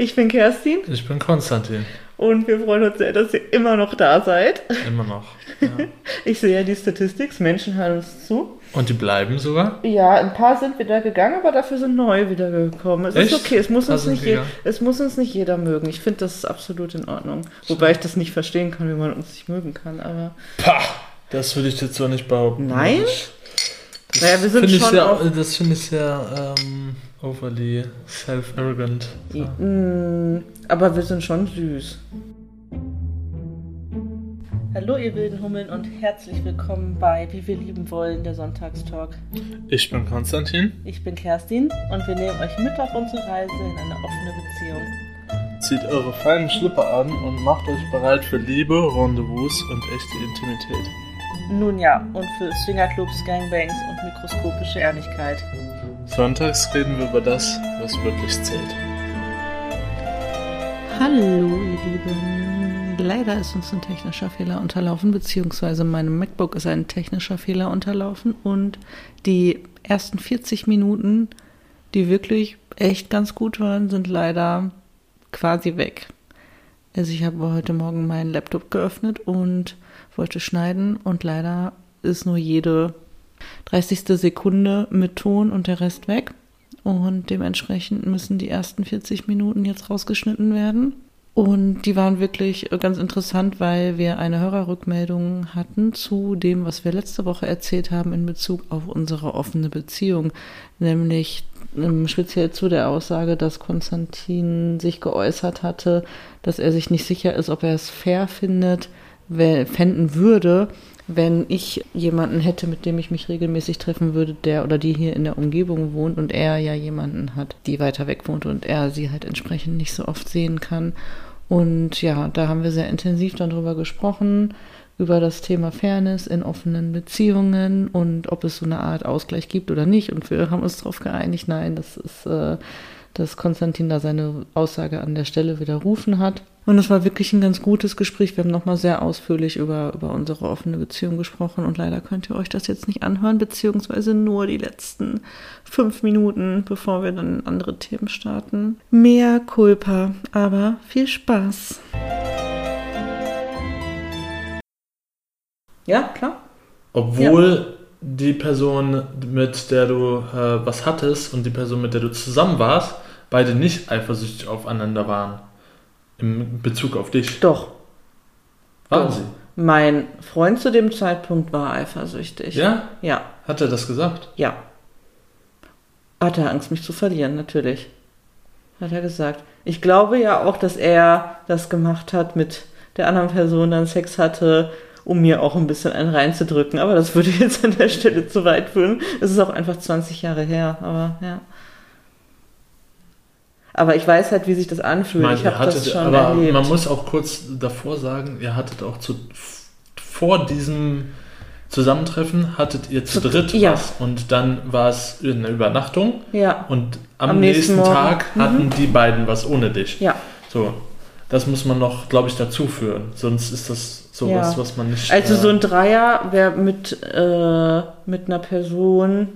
Ich bin Kerstin. Ich bin Konstantin. Und wir freuen uns sehr, dass ihr immer noch da seid. Immer noch. Ja. Ich sehe ja die Statistik, Menschen hören uns zu. Und die bleiben sogar? Ja, ein paar sind wieder gegangen, aber dafür sind neue wieder gekommen. Es Echt? ist okay, es muss, uns nicht je, es muss uns nicht jeder mögen. Ich finde, das ist absolut in Ordnung. Wobei ich das nicht verstehen kann, wie man uns nicht mögen kann. Aber Pah! Das würde ich jetzt so nicht behaupten. Nein? Das Naja, wir sind finde ich schon auch- Das finde ich sehr ähm, overly self-arrogant. Mm, aber wir sind schon süß. Hallo ihr wilden Hummeln und herzlich willkommen bei Wie wir lieben wollen, der Sonntagstalk. Ich bin Konstantin. Ich bin Kerstin und wir nehmen euch mit auf unsere Reise in eine offene Beziehung. Zieht eure feinen Schlipper an und macht euch bereit für Liebe, Rendezvous und echte Intimität. Nun ja, und für Swingerclubs, Gangbangs und mikroskopische Ehrlichkeit. Sonntags reden wir über das, was wirklich zählt. Hallo ihr Lieben. Leider ist uns ein technischer Fehler unterlaufen, beziehungsweise meinem MacBook ist ein technischer Fehler unterlaufen und die ersten 40 Minuten, die wirklich echt ganz gut waren, sind leider quasi weg. Also ich habe heute Morgen meinen Laptop geöffnet und wollte schneiden und leider ist nur jede 30. Sekunde mit Ton und der Rest weg. Und dementsprechend müssen die ersten 40 Minuten jetzt rausgeschnitten werden. Und die waren wirklich ganz interessant, weil wir eine Hörerrückmeldung hatten zu dem, was wir letzte Woche erzählt haben in Bezug auf unsere offene Beziehung. Nämlich ähm, speziell zu der Aussage, dass Konstantin sich geäußert hatte, dass er sich nicht sicher ist, ob er es fair findet, fänden würde, wenn ich jemanden hätte, mit dem ich mich regelmäßig treffen würde, der oder die hier in der Umgebung wohnt und er ja jemanden hat, die weiter weg wohnt und er sie halt entsprechend nicht so oft sehen kann. Und ja, da haben wir sehr intensiv dann drüber gesprochen, über das Thema Fairness in offenen Beziehungen und ob es so eine Art Ausgleich gibt oder nicht. Und wir haben uns darauf geeinigt, nein, das ist, äh, dass Konstantin da seine Aussage an der Stelle widerrufen hat. Und es war wirklich ein ganz gutes Gespräch. Wir haben nochmal sehr ausführlich über, über unsere offene Beziehung gesprochen und leider könnt ihr euch das jetzt nicht anhören, beziehungsweise nur die letzten fünf Minuten, bevor wir dann in andere Themen starten. Mehr Culpa, aber viel Spaß. Ja, klar. Obwohl die Person, mit der du äh, was hattest und die Person, mit der du zusammen warst, beide nicht eifersüchtig aufeinander waren. Im Bezug auf dich. Doch. Waren Doch. sie? Mein Freund zu dem Zeitpunkt war eifersüchtig. Ja? Ja, Hat er das gesagt? ja. Hat er Angst, mich zu verlieren, natürlich. Hat er gesagt. Ich glaube ja auch, dass er das gemacht hat, mit der anderen Person dann Sex hatte, um mir auch ein bisschen einen reinzudrücken. Aber das würde jetzt an der Stelle zu weit führen. Es ist auch einfach 20 Jahre her, aber ja. Aber ich weiß halt, wie sich das anfühlt. Man, ich habe das schon aber erlebt. man muss auch kurz davor sagen, ihr hattet auch zu, vor diesem Zusammentreffen hattet ihr zu Zu- dritt ja. was und dann war es eine Übernachtung ja, und am, Am nächsten nächsten. Tag Mhm. hatten die beiden was ohne dich. ja. So, das muss man noch, glaube ich, dazu führen. Sonst ist das sowas, Ja. was man nicht. Also äh, so ein Dreier wäre mit, äh, mit einer Person,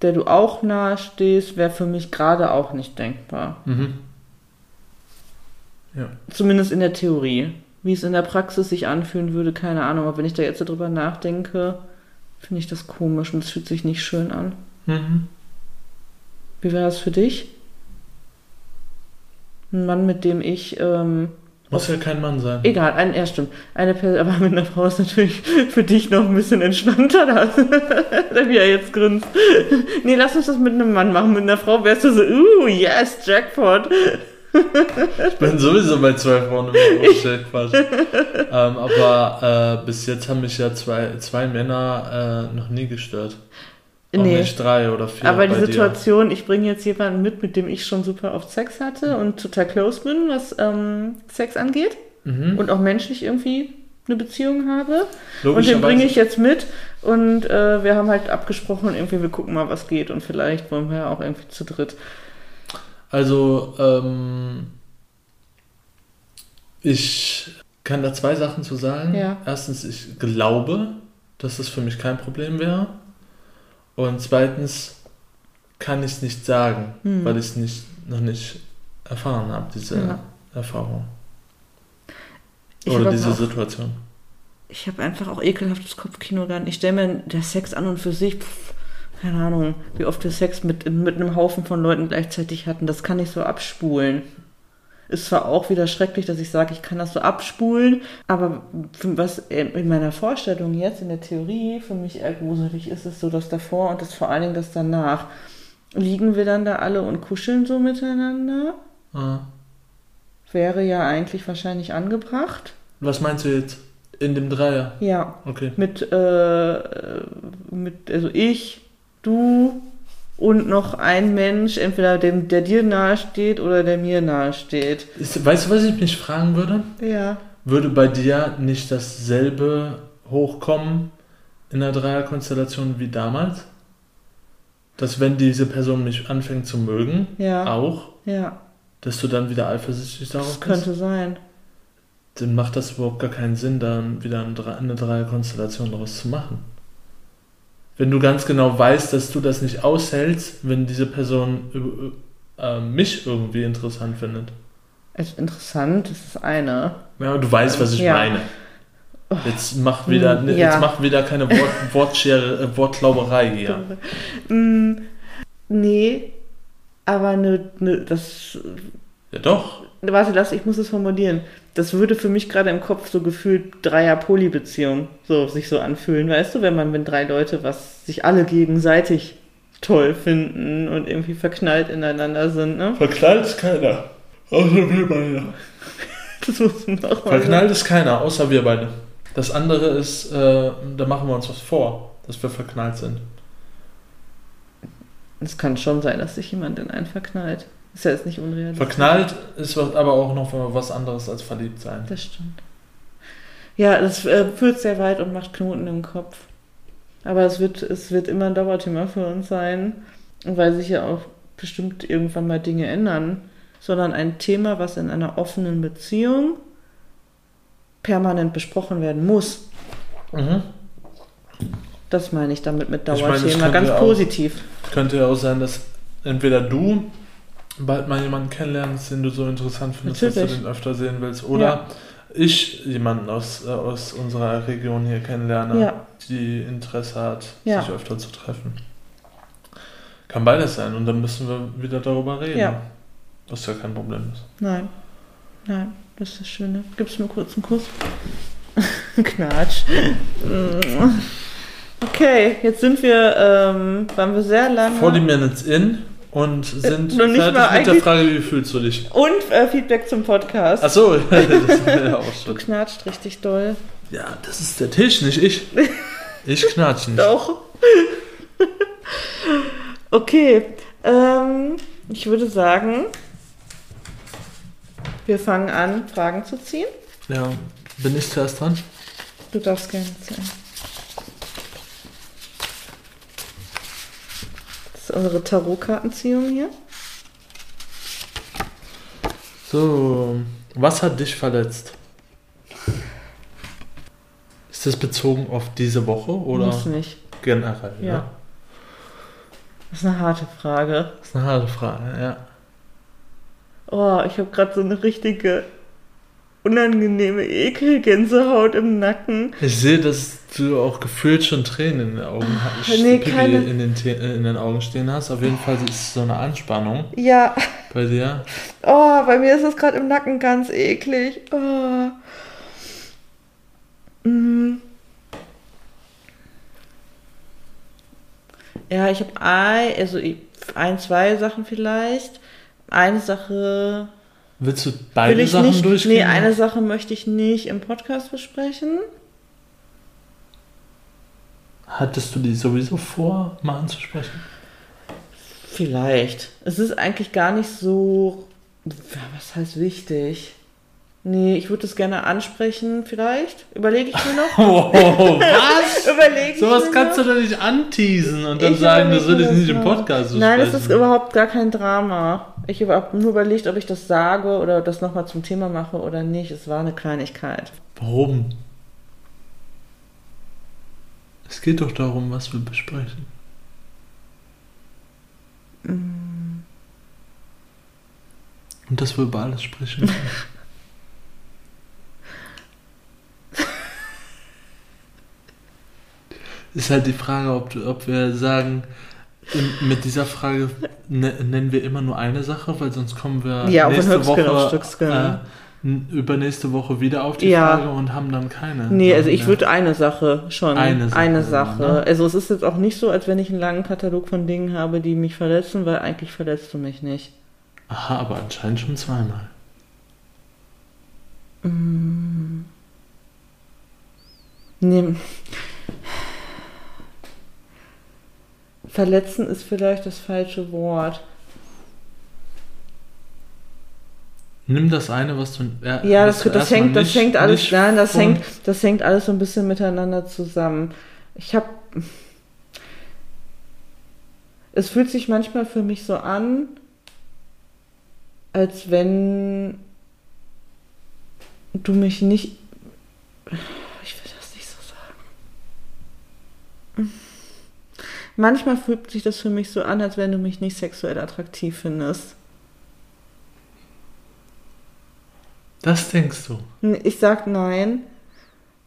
der du auch nahe stehst, wäre für mich gerade auch nicht denkbar. Mhm. Ja. Zumindest in der Theorie. Wie es in der Praxis sich anfühlen würde, keine Ahnung. Aber wenn ich da jetzt drüber nachdenke, finde ich das komisch und es fühlt sich nicht schön an. Mhm. Wie wäre das für dich? Ein Mann, mit dem ich ähm, Muss ja kein Mann sein. Egal, ein, ja, stimmt. Eine Person, aber mit einer Frau ist natürlich für dich noch ein bisschen entspannter, da, wie er jetzt grinst. Nee, lass uns das mit einem Mann machen. Mit einer Frau wärst du so, uh, yes, Jackpot. Ich bin sowieso bei zwei Frauen im Vorstellt Quatsch. ähm, aber äh, bis jetzt haben mich ja zwei, zwei Männer äh, noch nie gestört. Auch Nee. nicht drei oder vier. Aber die bei dir. Situation, ich bringe jetzt jemanden mit, mit dem ich schon super oft Sex hatte und total close bin, was ähm, Sex angeht. Mhm. Und auch menschlich irgendwie eine Beziehung habe. Und den bringe ich jetzt mit und äh, wir haben halt abgesprochen, irgendwie wir gucken mal, was geht und vielleicht wollen wir ja auch irgendwie zu dritt. Also, ähm, ich kann da zwei Sachen zu sagen. Ja. Erstens, ich glaube, dass das für mich kein Problem wäre. Und zweitens kann ich es nicht sagen, Hm. weil ich es nicht, noch nicht erfahren habe, diese Ja. Erfahrung. Ich Oder diese auch- Situation. Ich habe einfach auch ekelhaftes Kopfkino dann. Ich stelle mir der Sex an und für sich, pff, keine Ahnung, wie oft wir Sex mit, mit einem Haufen von Leuten gleichzeitig hatten. Das kann ich so abspulen. Ist zwar auch wieder schrecklich, dass ich sage, ich kann das so abspulen, aber was in meiner Vorstellung jetzt, in der Theorie, für mich eher gruselig ist es so, das davor und das vor allen Dingen das danach. Liegen wir dann da alle und kuscheln so miteinander? Ah. Wäre ja eigentlich wahrscheinlich angebracht. Was meinst du jetzt? In dem Dreier? Ja, Okay. mit, äh, mit, also ich, du und noch ein Mensch, entweder dem, der dir nahe steht oder der mir nahe steht. Ist, weißt du, was ich mich fragen würde? Ja. Würde bei dir nicht dasselbe hochkommen in der Dreierkonstellation wie damals? Dass wenn diese Person mich anfängt zu mögen, Ja. auch, Ja, dass du dann wieder eifersüchtig darauf das bist? könnte sein. Dann macht das überhaupt gar keinen Sinn, dann wieder eine Dreierkonstellation daraus zu machen. Wenn du ganz genau weißt, dass du das nicht aushältst, wenn diese Person äh, äh, mich irgendwie interessant findet. Ist interessant, das ist eine. Ja, du weißt, was ich Ja. meine. Jetzt mach wieder, Hm, ne, ja. jetzt mach wieder keine Wort, Wortschere, äh, Wortklauberei hier. Mm, nee, aber ne, ne, das. Ja doch. Warte, lass, ich muss es formulieren. Das würde für mich gerade im Kopf so gefühlt Dreier-Poly-Beziehung so sich so anfühlen, weißt du, wenn man wenn drei Leute was sich alle gegenseitig toll finden und irgendwie verknallt ineinander sind, ne? Verknallt ist keiner. Außer wir beide. Das muss man auch mal Verknallt ist keiner, außer wir beide. Das andere ist, äh, da machen wir uns was vor, dass wir verknallt sind. Es kann schon sein, dass sich jemand in einen verknallt. Ist ja jetzt nicht unrealistisch. Verknallt ist aber auch noch was anderes als verliebt sein. Das stimmt. Ja, das äh, führt sehr weit und macht Knoten im Kopf. Aber es wird, es wird immer ein Dauerthema für uns sein, weil sich ja auch bestimmt irgendwann mal Dinge ändern, sondern ein Thema, was in einer offenen Beziehung permanent besprochen werden muss. Mhm. Das meine ich damit mit Ich meine, Dauerthema, ganz ja auch- positiv. Könnte ja auch sein, dass entweder du bald mal jemanden kennenlernst, den du so interessant findest, dass Natürlich. du den öfter sehen willst, oder Ja. ich jemanden aus, äh, aus unserer Region hier kennenlerne, Ja. die Interesse hat, Ja. sich öfter zu treffen. Kann beides sein und dann müssen wir wieder darüber reden. Ja. Was ja kein Problem ist. Nein, nein, das ist das Schöne. Gibst du mir kurz einen Kuss? Knatsch. Okay, jetzt sind wir, ähm, waren wir sehr lange. 40 Minutes in und sind noch nicht mal fertig mit der Frage, wie fühlst du dich? Und äh, Feedback zum Podcast. Achso, das wäre auch Du schon. knatscht richtig doll. Ja, das ist der Tisch, nicht ich. Ich knatsch nicht. Doch. okay, ähm, ich würde sagen, wir fangen an, Fragen zu ziehen. Ja, bin ich zuerst dran? Du darfst gerne ziehen. Ist unsere Tarotkartenziehung hier. So, was hat dich verletzt? Ist das bezogen auf diese Woche oder Muss nicht. generell? Ja. Ja. Das ist eine harte Frage. Das ist eine harte Frage, ja. Oh, ich habe gerade so eine richtige unangenehme Ekelgänsehaut im Nacken. Ich sehe, dass du auch gefühlt schon Tränen in den Augen hast. nee, Pipi keine- in den, äh, in den Augen stehen hast. Auf jeden Fall ist so eine Anspannung Ja, bei dir. oh, bei mir ist es gerade im Nacken ganz eklig. Oh. Mm. Ja, ich habe ein, also ein, zwei Sachen vielleicht. Eine Sache Willst du will beide ich Sachen nicht. durchgehen? Nee, eine Sache möchte ich nicht im Podcast besprechen. Hattest du die sowieso vor, mal anzusprechen? Vielleicht. Es ist eigentlich gar nicht so. Was heißt wichtig? Nee, ich würde es gerne ansprechen, vielleicht. Überlege ich mir noch. Oh, was? Überlege ich Sowas mir kannst noch. du doch nicht anteasen und dann Ich sagen, das will ich nicht im. Podcast Nein, das besprechen. ist überhaupt gar kein Drama. Ich habe nur überlegt, ob ich das sage oder das nochmal zum Thema mache oder nicht. Es war eine Kleinigkeit. Warum? Es geht doch darum, was wir besprechen. Und dass wir über alles sprechen. ist halt die Frage, ob, ob wir sagen, mit dieser Frage ne, nennen wir immer nur eine Sache, weil sonst kommen wir Ja, nächste Woche, Stücksgen. äh, übernächste Woche wieder auf die Ja. Frage und haben dann keine. Nee, also ich mehr. würde eine Sache schon. Eine Sache, Eine Sache. ne? Also es ist jetzt auch nicht so, als wenn ich einen langen Katalog von Dingen habe, die mich verletzen, weil eigentlich verletzt du mich nicht. Aha, aber anscheinend schon zweimal. Nee. Verletzen ist vielleicht das falsche Wort. Nimm das eine, was du. Ja, das, das, erstmal hängt, das nicht- hängt alles, nein, das hängt, das hängt alles so ein bisschen miteinander zusammen. Ich habe, es fühlt sich manchmal für mich so an, als wenn du mich nicht, ich will das nicht so sagen. Manchmal fühlt sich das für mich so an, als wenn du mich nicht sexuell attraktiv findest. Das denkst du. Ich sag nein.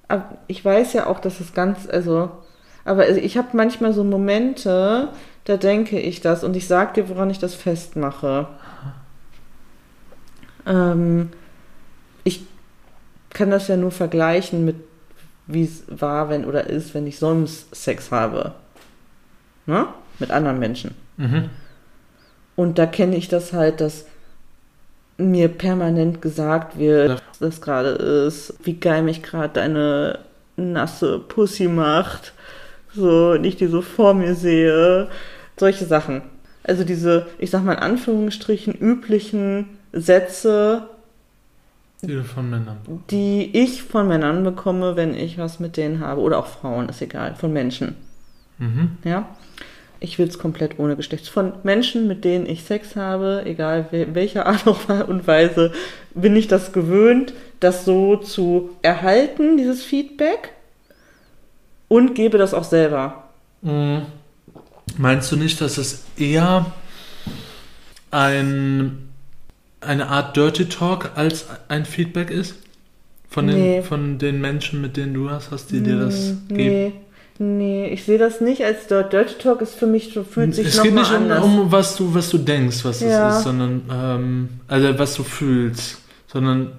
Aber ich weiß ja auch, dass es ganz, also, aber ich habe manchmal so Momente, da denke ich das und ich sag dir, woran ich das festmache. Ähm, ich kann das ja nur vergleichen mit, wie es war, wenn oder ist, wenn ich sonst Sex habe. Ne? Mit anderen Menschen. Mhm. Und da kenne ich das halt, dass mir permanent gesagt wird, was das gerade ist, wie geil mich gerade deine nasse Pussy macht. So, und ich die so vor mir sehe. Solche Sachen. Also diese, ich sag mal in Anführungsstrichen, üblichen Sätze, Die du von Männern. die ich von Männern bekomme, wenn ich was mit denen habe. Oder auch Frauen, ist egal, von Menschen. Mhm. Ja. Ich will es komplett ohne Geschlecht. Von Menschen, mit denen ich Sex habe, egal wel- welcher Art und Weise, bin ich das gewöhnt, das so zu erhalten, dieses Feedback, und gebe das auch selber. Mhm. Meinst du nicht, dass es eher ein, eine Art Dirty Talk als ein Feedback ist? Von den, Nee. von den Menschen, mit denen du hast, hast die dir das Mm, geben? nee, nee, ich sehe das nicht als Dirt- Dirty Talk. Es für mich so fühlt sich es noch geht nicht um, um was du was du denkst, was Ja. es ist, sondern ähm, also was du fühlst, sondern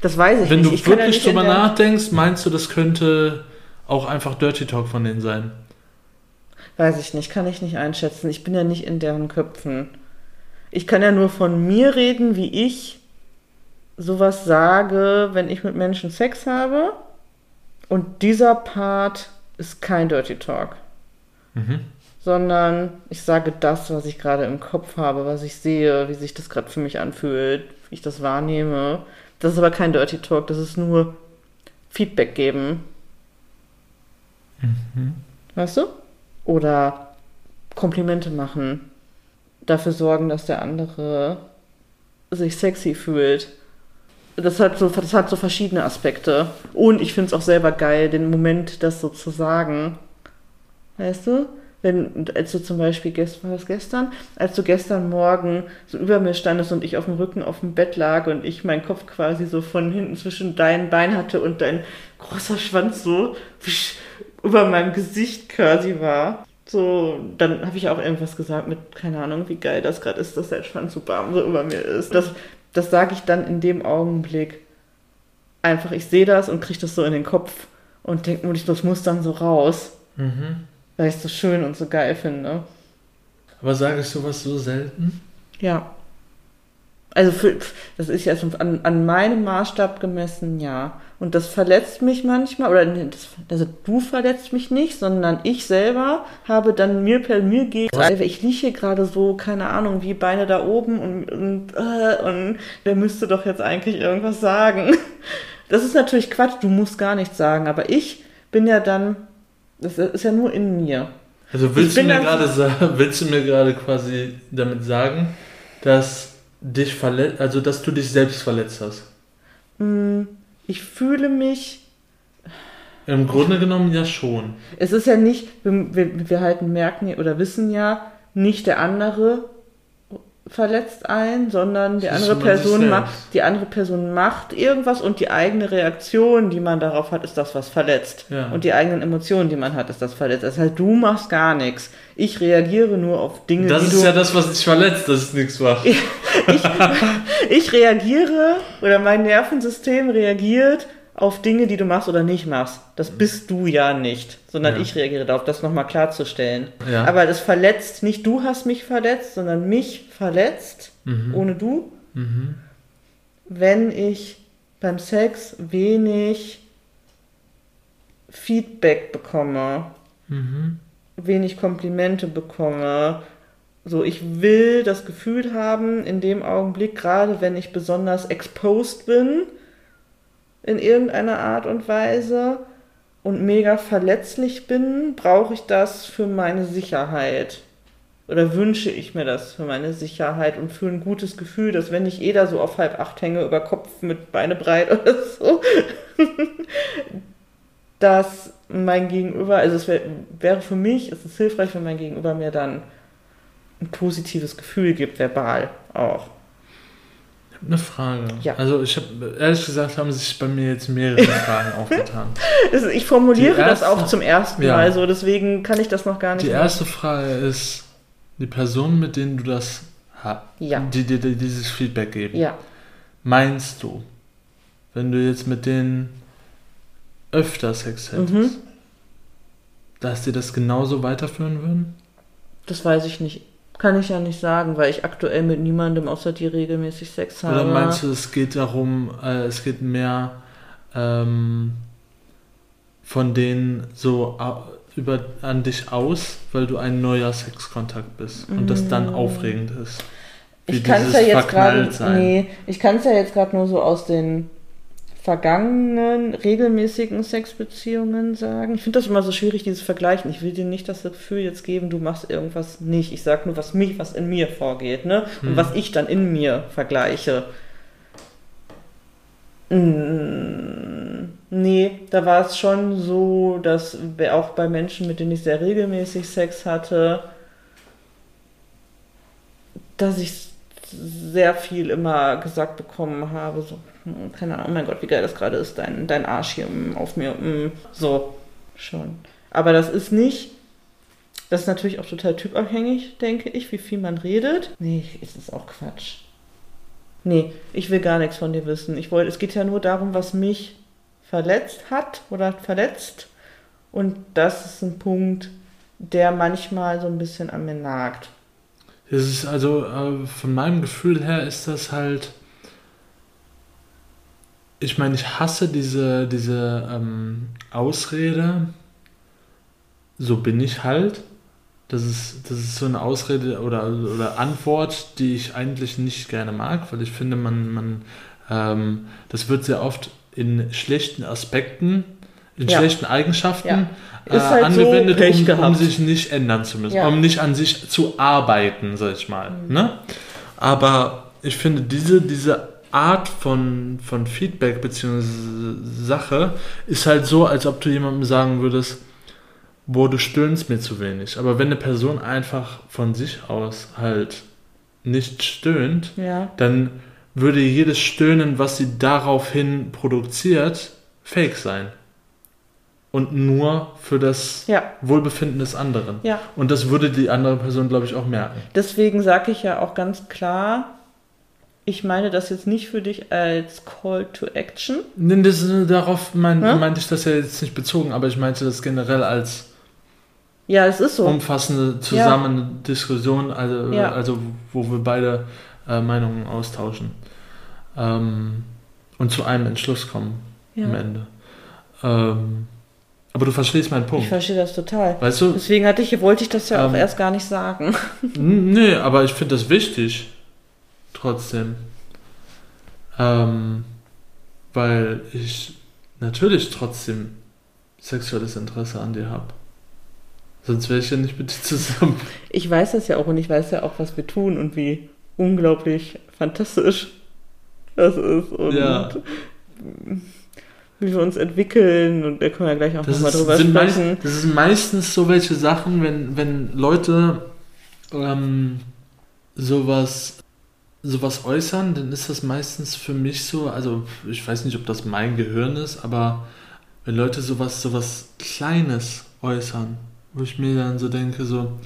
das weiß ich wenn nicht. du ich ja wirklich in drüber nachdenkst, meinst du, das könnte auch einfach Dirty Talk von denen sein? Weiß ich nicht, kann ich nicht einschätzen. Ich bin ja nicht in deren Köpfen. Ich kann ja nur von mir reden, wie ich sowas sage, wenn ich mit Menschen Sex habe. Und dieser Part ist kein Dirty Talk, Mhm. sondern ich sage das, was ich gerade im Kopf habe, was ich sehe, wie sich das gerade für mich anfühlt, wie ich das wahrnehme. Das ist aber kein Dirty Talk, das ist nur Feedback geben. Weißt du? Oder Komplimente machen. Dafür sorgen, dass der andere sich sexy fühlt. Das hat so, das hat so verschiedene Aspekte. Und ich finde es auch selber geil, den Moment, das so zu sagen. Weißt du? Wenn, als du zum Beispiel, gest- war das gestern? Als du gestern Morgen so über mir standest und ich auf dem Rücken auf dem Bett lag und ich meinen Kopf quasi so von hinten zwischen deinen Beinen hatte und dein großer Schwanz so über meinem Gesicht quasi war. So, dann habe ich auch irgendwas gesagt mit, keine Ahnung, wie geil das gerade ist, dass der Schwanz so warm so über mir ist. Das, das sage ich dann in dem Augenblick. Einfach, ich sehe das und kriege das so in den Kopf und denke mir, das muss dann so raus, Mhm. weil ich es so schön und so geil finde. Aber sage ich sowas so selten? Ja. Also für, das ist ja an, an meinem Maßstab gemessen, ja. Und das verletzt mich manchmal, oder das, also du verletzt mich nicht, sondern ich selber habe dann mir per mir gegen, also ich liege hier gerade so, keine Ahnung, wie Beine da oben und, und, äh, und der müsste doch jetzt eigentlich irgendwas sagen. Das ist natürlich Quatsch, du musst gar nichts sagen, aber ich bin ja dann, das ist ja nur in mir. Also willst du mir gerade sagen, willst du mir gerade quasi damit sagen, dass dich verletzt, also dass du dich selbst verletzt hast? Mm, Ich fühle mich Im Grunde genommen ja schon. Es ist ja nicht, wir, wir, wir halten merken oder wissen ja, nicht der andere verletzt ein, sondern die andere Person macht, die andere Person macht irgendwas und die eigene Reaktion, die man darauf hat, ist das, was verletzt. Ja. Und die eigenen Emotionen, die man hat, ist das verletzt. Das heißt, du machst gar nichts. Ich reagiere nur auf Dinge, Das ist ja das, was dich verletzt, dass es nichts macht. ich reagiere oder mein Nervensystem reagiert auf Dinge, die du machst oder nicht machst. Das bist du ja nicht, sondern Ja. ich reagiere darauf, das nochmal klarzustellen. Ja. Aber das verletzt nicht du hast mich verletzt, sondern mich verletzt, Mhm. ohne du, Mhm. wenn ich beim Sex wenig Feedback bekomme, Mhm. Wenig Komplimente bekomme. So, ich will das Gefühl haben, in dem Augenblick, gerade wenn ich besonders exposed bin, in irgendeiner Art und Weise und mega verletzlich bin, brauche ich das für meine Sicherheit. Oder wünsche ich mir das für meine Sicherheit und für ein gutes Gefühl, dass wenn ich eh da so auf halb acht hänge, über Kopf mit Beine breit oder so, dass mein Gegenüber, also es wär, wäre für mich, es ist hilfreich, wenn mein Gegenüber mir dann ein positives Gefühl gibt, verbal auch. Ich habe eine Frage. Ja. Also ich habe, ehrlich gesagt, haben sich bei mir jetzt mehrere Fragen aufgetan. Das, ich formuliere Die das erste- auch zum ersten Ja. Mal so, deswegen kann ich das noch gar nicht Die machen. erste Frage ist, die Personen, mit denen du das hast, Ja. die dir die, dieses Feedback geben, Ja, meinst du, wenn du jetzt mit denen öfter Sex hättest, Mhm. dass die das genauso weiterführen würden? das weiß ich nicht. Kann ich ja nicht sagen, weil ich aktuell mit niemandem außer dir regelmäßig Sex habe. Oder meinst du, es geht darum, äh, es geht mehr ähm, von denen so über, an dich aus, weil du ein neuer Sexkontakt bist und das dann Mm. aufregend ist? Wie ich kann es ja jetzt gerade, nee, ich kann es ja jetzt gerade nur so aus den vergangenen regelmäßigen Sexbeziehungen sagen. Ich finde das immer so schwierig, dieses Vergleichen. Ich will dir nicht das Gefühl jetzt geben, du machst irgendwas nicht. Ich sage nur, was mich, was in mir vorgeht, ne? Und Hm. was ich dann in mir vergleiche. Mm, Nee, da war es schon so, dass auch bei Menschen, mit denen ich sehr regelmäßig Sex hatte, dass ich sehr viel immer gesagt bekommen habe, so, hm, keine Ahnung, oh mein Gott, wie geil das gerade ist, dein, dein Arsch hier mm, auf mir, mm, so, schon. Aber das ist nicht, das ist natürlich auch total typabhängig, denke ich, wie viel man redet. Nee, es ist auch Quatsch. Nee, ich will gar nichts von dir wissen. Ich wollte, es geht ja nur darum, was mich verletzt hat oder verletzt. Und das ist ein Punkt, der manchmal so ein bisschen an mir nagt. Es ist also, äh, von meinem Gefühl her ist das halt. Ich meine, ich hasse diese, diese ähm, Ausrede. So bin ich halt. Das ist, das ist so eine Ausrede oder, oder Antwort, die ich eigentlich nicht gerne mag, weil ich finde, man, man ähm, das wird sehr oft in schlechten Aspekten, in Ja. schlechten Eigenschaften Ja. äh, halt so angewendet, Pech um, um sich nicht ändern zu müssen, Ja. um nicht an sich zu arbeiten, sag ich mal. Ne? Aber ich finde, diese, diese Art von, von Feedback bzw. Sache ist halt so, als ob du jemandem sagen würdest, boah, du stöhnst mir zu wenig. Aber wenn eine Person einfach von sich aus halt nicht stöhnt, dann würde jedes Stöhnen, was sie daraufhin produziert, fake sein. Und nur für das Ja. Wohlbefinden des anderen. Ja. Und das würde die andere Person, glaube ich, auch merken. Deswegen sage ich ja auch ganz klar, ich meine das jetzt nicht für dich als Call to Action. Nee, das, darauf mein, Hä? meinte ich das ja jetzt nicht bezogen, aber ich meinte das generell als Ja, es ist so. umfassende zusammen Diskussion, also, Ja. also wo wir beide äh, Meinungen austauschen ähm, und zu einem Entschluss kommen ja. am Ende. Ähm, aber du verstehst meinen Ich Punkt. verstehe das total. Weißt du? Deswegen hatte ich, wollte ich das ja auch Ähm, erst gar nicht sagen. Nee, aber ich finde das wichtig. Trotzdem. Ähm, weil ich natürlich trotzdem sexuelles Interesse an dir habe. Sonst wäre ich ja nicht mit dir zusammen. Ich weiß das ja auch und ich weiß ja auch, was wir tun und wie unglaublich fantastisch das ist und Ja. Wie wir uns entwickeln und da können wir gleich auch nochmal drüber sind meist, sprechen. das sind meistens so welche Sachen, wenn, wenn Leute ähm, sowas, sowas äußern, dann ist das meistens für mich so, also ich weiß nicht, ob das mein Gehirn ist, aber wenn Leute sowas, sowas Kleines äußern, wo ich mir dann so denke, so,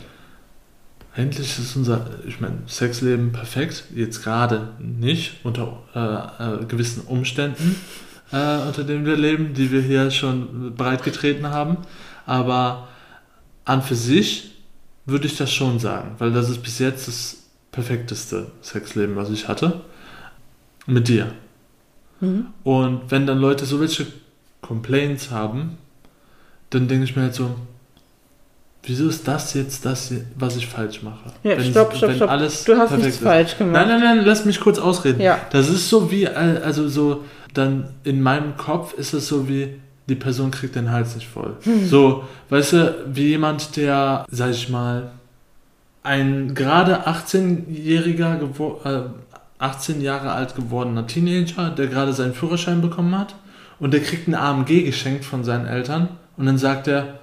eigentlich ist unser, ich meine, Sexleben perfekt, jetzt gerade nicht, unter äh, äh, gewissen Umständen, äh, unter denen wir leben, die wir hier schon breitgetreten haben, aber an für sich würde ich das schon sagen, weil das ist bis jetzt das perfekteste Sexleben, was ich hatte. Mit dir. Mhm. Und wenn dann Leute so welche Complaints haben, dann denke ich mir halt so, wieso ist das jetzt das, was ich falsch mache? Ja, wenn, stopp, stopp, stopp. Du hast nichts ist. falsch gemacht. Nein, nein, nein, lass mich kurz ausreden. Ja. Das ist so wie, also so, dann in meinem Kopf ist es so wie, die Person kriegt den Hals nicht voll. Hm. So, weißt du, wie jemand, der, sag ich mal, ein gerade 18-jähriger, äh, 18 Jahre alt gewordener Teenager, der gerade seinen Führerschein bekommen hat und der kriegt einen AMG geschenkt von seinen Eltern und dann sagt er,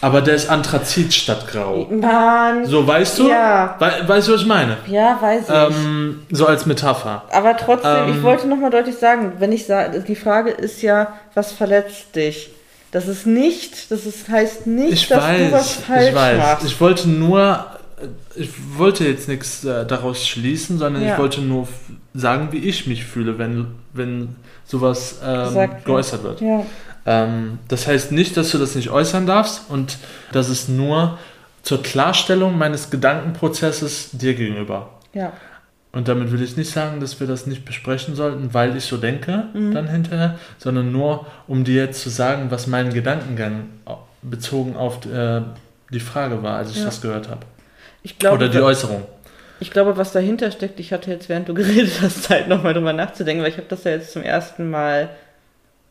aber der ist Anthrazit statt Grau. Mann. So, weißt du? Ja. We weißt du, was ich meine? Ja, weiß ich. Ähm, so als Metapher. Aber trotzdem, ähm, ich wollte nochmal deutlich sagen, wenn ich sage, die Frage ist ja, was verletzt dich? Das ist nicht, das ist, heißt nicht, ich dass weiß, du was falsch ich weiß. machst. Ich wollte nur, ich wollte jetzt nichts äh, daraus schließen, sondern ja. ich wollte nur sagen, wie ich mich fühle, wenn, wenn sowas ähm, geäußert wird. Ja. Ähm, das heißt nicht, dass du das nicht äußern darfst und das ist nur zur Klarstellung meines Gedankenprozesses dir gegenüber. Ja. Und damit will ich nicht sagen, dass wir das nicht besprechen sollten, weil ich so denke mhm. dann hinterher, sondern nur, um dir jetzt zu sagen, was mein Gedankengang bezogen auf äh, die Frage war, als ich ja. das gehört habe. Oder die Äußerung. Ich glaube, was dahinter steckt, ich hatte jetzt, während du geredet hast, Zeit nochmal drüber nachzudenken, weil ich habe das ja jetzt zum ersten Mal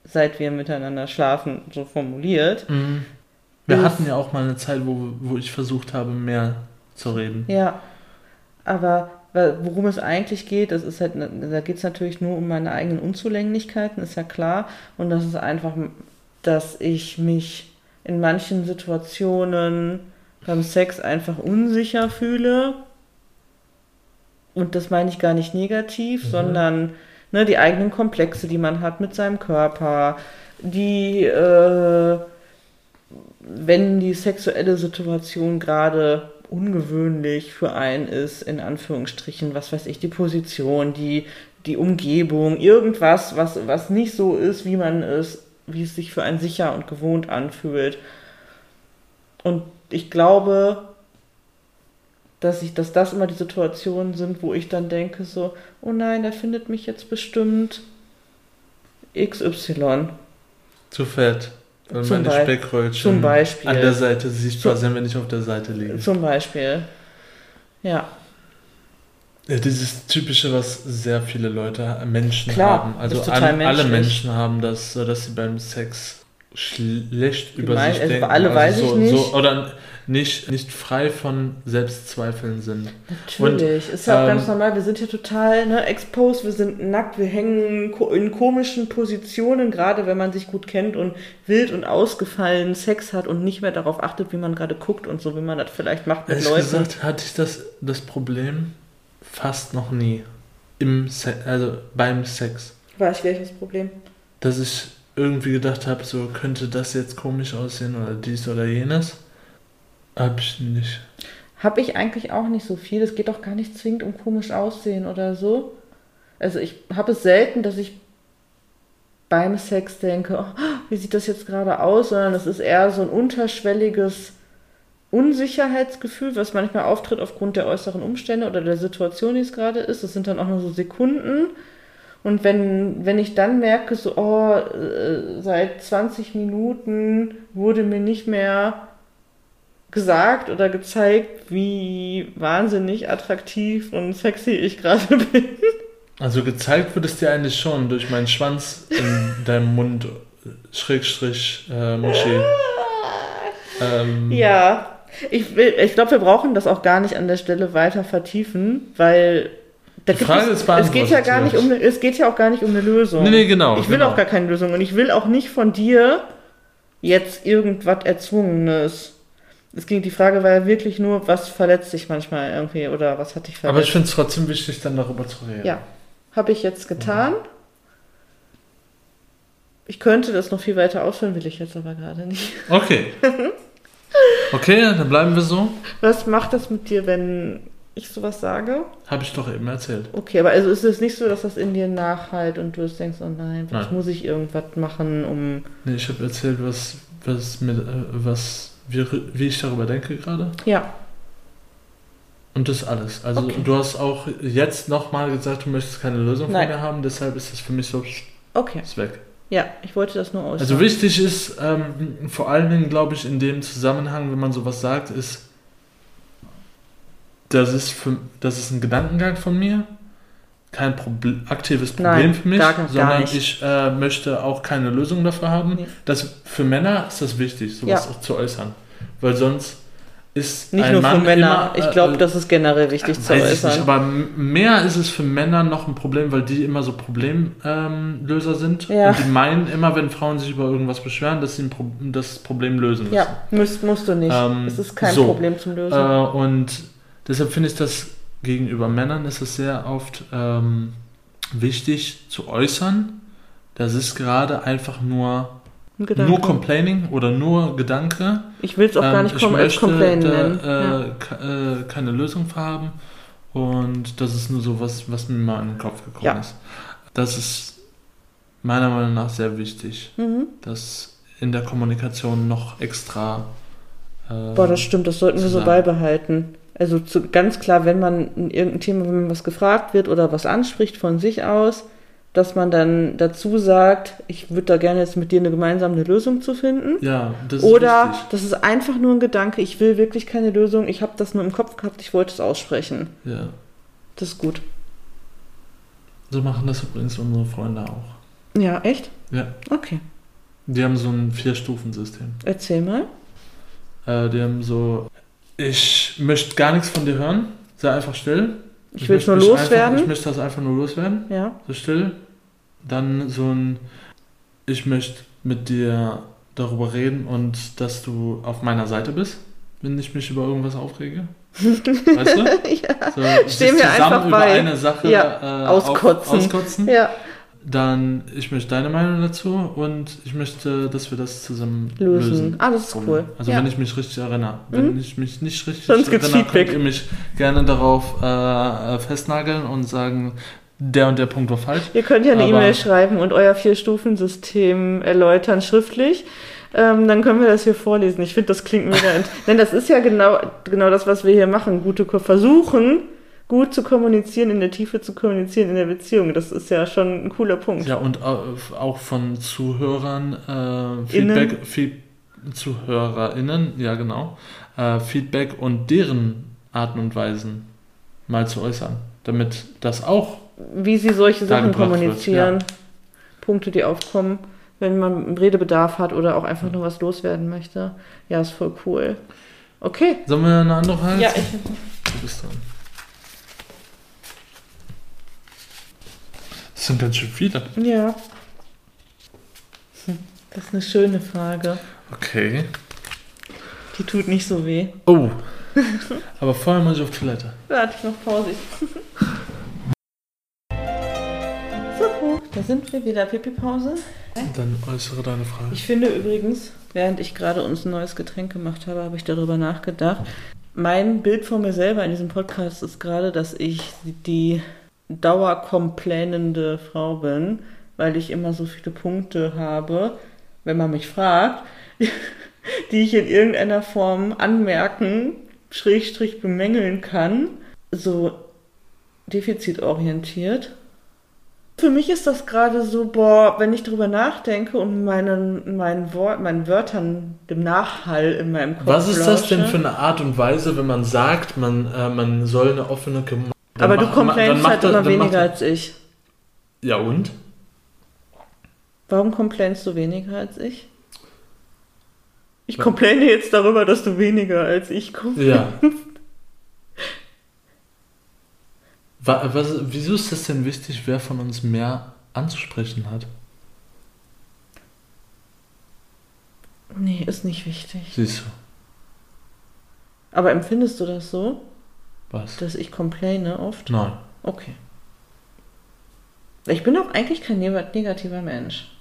seit wir miteinander schlafen, so formuliert. Mhm. Wir hatten ja auch mal eine Zeit, wo, wo ich versucht habe, mehr zu reden. Ja, aber worum es eigentlich geht, das ist halt, da geht es natürlich nur um meine eigenen Unzulänglichkeiten, ist ja klar. Und das ist einfach, dass ich mich in manchen Situationen beim Sex einfach unsicher fühle. Und das meine ich gar nicht negativ, mhm. sondern ne, die eigenen Komplexe, die man hat mit seinem Körper, die, äh, wenn die sexuelle Situation gerade ungewöhnlich für einen ist, in Anführungsstrichen, was weiß ich, die Position, die, die Umgebung, irgendwas, was, was nicht so ist, wie man es, wie es sich für einen sicher und gewohnt anfühlt. Und ich glaube, dass ich, dass das immer die Situationen sind, wo ich dann denke so, oh nein, der findet mich jetzt bestimmt XY. Zu fett. Weil zum meine Speckröllchen zum Beispiel. an der Seite sichtbar sind, wenn ich auf der Seite liege. Zum Beispiel. Ja. ja. Dieses typische, was sehr viele Leute, Menschen Klar, haben. Also an, alle Menschen haben das, dass sie beim Sex schlecht über sich also denken. Alle also weiß so, ich nicht. So, oder nicht, nicht frei von Selbstzweifeln sind. Natürlich, Und, ist ja auch ähm, ganz normal. Wir sind ja total ne, exposed, wir sind nackt, wir hängen in komischen Positionen, gerade wenn man sich gut kennt und wild und ausgefallen Sex hat und nicht mehr darauf achtet, wie man gerade guckt und so, wie man das vielleicht macht mit Leuten. gesagt, hatte ich das, das Problem fast noch nie. Im Se also beim Sex. War ich welches Problem? Dass ich irgendwie gedacht habe, so könnte das jetzt komisch aussehen oder dies oder jenes. Hab ich nicht. Hab ich eigentlich auch nicht so viel. Es geht auch gar nicht zwingend um komisch aussehen oder so. Also ich habe es selten, dass ich beim Sex denke, oh, wie sieht das jetzt gerade aus, sondern es ist eher so ein unterschwelliges Unsicherheitsgefühl, was manchmal auftritt aufgrund der äußeren Umstände oder der Situation, die es gerade ist. Das sind dann auch nur so Sekunden. Und wenn, wenn ich dann merke, so, oh, äh, seit 20 Minuten wurde mir nicht mehr gesagt oder gezeigt, wie wahnsinnig attraktiv und sexy ich gerade bin. Also gezeigt wird es dir eigentlich schon durch meinen Schwanz in deinem Mund, Schrägstrich, äh, Muschi. Ähm, ja, ich, ich glaube, wir brauchen das auch gar nicht an der Stelle weiter vertiefen, weil da die Frage es, ist es geht ja gar nicht um es geht ja auch gar nicht um eine Lösung. Nee, nee genau. Ich will genau. auch gar keine Lösung und ich will auch nicht von dir jetzt irgendwas Erzwungenes Es ging, die Frage war ja wirklich nur, was verletzt dich manchmal irgendwie oder was hat dich verletzt? Aber ich finde es trotzdem wichtig, dann darüber zu reden. Ja, habe ich jetzt getan. Ich könnte das noch viel weiter ausführen, will ich jetzt aber gerade nicht. Okay. Okay, dann bleiben wir so. Was macht das mit dir, wenn ich sowas sage? Habe ich doch eben erzählt. Okay, aber also ist es nicht so, dass das in dir nachhalt und du jetzt denkst, oh nein, vielleicht Nein. muss ich irgendwas machen, um. Nee, ich habe erzählt, was, was, mit, äh, was wie, wie ich darüber denke gerade. Ja, Und das alles. Also Okay. du hast auch jetzt nochmal gesagt, du möchtest keine Lösung Nein. von mir haben, deshalb ist das für mich so okay. ist weg. Ja, ich wollte das nur äußern. Also wichtig ist, ähm, vor allen Dingen, glaube ich, in dem Zusammenhang, wenn man sowas sagt, ist, das ist, für, das ist ein Gedankengang von mir, kein Proble aktives Problem Nein, für mich, gar- gar sondern nicht. ich äh, möchte auch keine Lösung dafür haben. Nee. Das, für Männer ist das wichtig, sowas Ja. auch zu äußern, weil sonst ist Nicht ein nur Mann für Männer. immer, ich glaube, äh, das ist generell wichtig zu Weiß ich äußern. nicht, aber mehr ist es für Männer noch ein Problem, weil die immer so Problemlöser ähm, sind. Ja. Und die meinen immer, wenn Frauen sich über irgendwas beschweren, dass sie ein Pro das Problem lösen müssen. ja, musst, musst du nicht. Ähm, es ist kein so. Problem zum Lösen. Äh, und deshalb finde ich das gegenüber Männern ist es sehr oft ähm, wichtig zu äußern. Das ist gerade einfach nur, Gedanke. nur Complaining oder nur Gedanke. ich will es auch gar Ähm, nicht ich kom als möchte Complain da, nennen. äh, ja. äh, keine Lösung haben. Und das ist nur so was, was mir mal in den Kopf gekommen Ja. ist. Das ist meiner Meinung nach sehr wichtig, Mhm. dass in der Kommunikation noch extra. Äh, Boah, das stimmt, das sollten wir so beibehalten. Also zu, ganz klar, wenn man in irgendein Thema, wenn man was gefragt wird oder was anspricht von sich aus, dass man dann dazu sagt, ich würde da gerne jetzt mit dir eine gemeinsame Lösung zu finden. ja, das ist Oder wichtig. das ist einfach nur ein Gedanke, ich will wirklich keine Lösung, ich habe das nur im Kopf gehabt, ich wollte es aussprechen. Ja. Das ist gut. So machen das übrigens unsere Freunde auch. Ja, echt? Ja. Okay. Die haben so ein Vier-Stufen-System. Erzähl mal. Äh, die haben so, ich möchte gar nichts von dir hören, sei einfach still. Ich will's möchte nur loswerden. Einfach, ich möchte das einfach nur loswerden, Ja. so still. Dann so ein, ich möchte mit dir darüber reden und dass du auf meiner Seite bist, wenn ich mich über irgendwas aufrege. Weißt du? ja. So, Stehen wir einfach über bei. eine Sache Ja, äh, auskotzen. Auf, auskotzen. Ja. Dann, ich möchte deine Meinung dazu und ich möchte, dass wir das zusammen Lösen. lösen. Ah, das ist cool. Also ja. wenn ich mich richtig erinnere. Wenn Mhm. ich mich nicht richtig Sonst erinnere, Feedback. könnt ihr mich gerne darauf äh, äh, festnageln und sagen, der und der Punkt war falsch. Ihr könnt ja eine E-Mail schreiben und euer Vier-Stufen-System erläutern schriftlich. Ähm, dann können wir das hier vorlesen. Ich finde, das klingt mega. Denn das ist ja genau, genau das, was wir hier machen. Gute versuchen, gut zu kommunizieren, in der Tiefe zu kommunizieren in der Beziehung. Das ist ja schon ein cooler Punkt. Ja, und auch von Zuhörern äh, Feedback, Feed, ZuhörerInnen, ja genau, äh, Feedback und deren Arten und Weisen mal zu äußern. Damit das auch Wie sie solche Sachen Dargebracht wird, kommunizieren. Punkte, die aufkommen, wenn man einen Redebedarf hat oder auch einfach nur was loswerden möchte. Ja, ist voll cool. Okay. Sollen wir eine andere Frage? Ja, ich, Du bist dran. Das sind ganz schön viele. ja. Hm, Das ist eine schöne Frage. Okay. Die tut nicht so weh. Oh. Aber vorher muss ich auf Toilette. Warte, ich mach Pause. so, da sind wir wieder. Pipi-Pause. Dann äußere deine Frage. Ich finde übrigens, während ich gerade uns ein neues Getränk gemacht habe, habe ich darüber nachgedacht. Mein Bild von mir selber in diesem Podcast ist gerade, dass ich die dauerkomplänende Frau bin, weil ich immer so viele Punkte habe, wenn man mich fragt, die ich in irgendeiner Form anmerken, schrägstrich bemängeln kann. So defizitorientiert. Für mich ist das gerade so, boah, wenn ich drüber nachdenke und meinen, meinen, Wort, meinen Wörtern, dem Nachhall in meinem Kopf Was ist das denn für eine Art und Weise, wenn man sagt, man, äh, man soll eine offene Kom dann Aber du macht- dann complainst halt er- immer weniger er- als ich. Ja und? Warum complainst du weniger als ich? Ich complaine jetzt darüber, dass du weniger als ich kommst. Ja. Wa- Was, wieso ist das denn wichtig, wer von uns mehr anzusprechen hat? Nee, ist nicht wichtig. Siehst du. Aber empfindest du das so, Was? dass ich complaine oft? Nein. Okay. Ich bin auch eigentlich kein neg- negativer Mensch.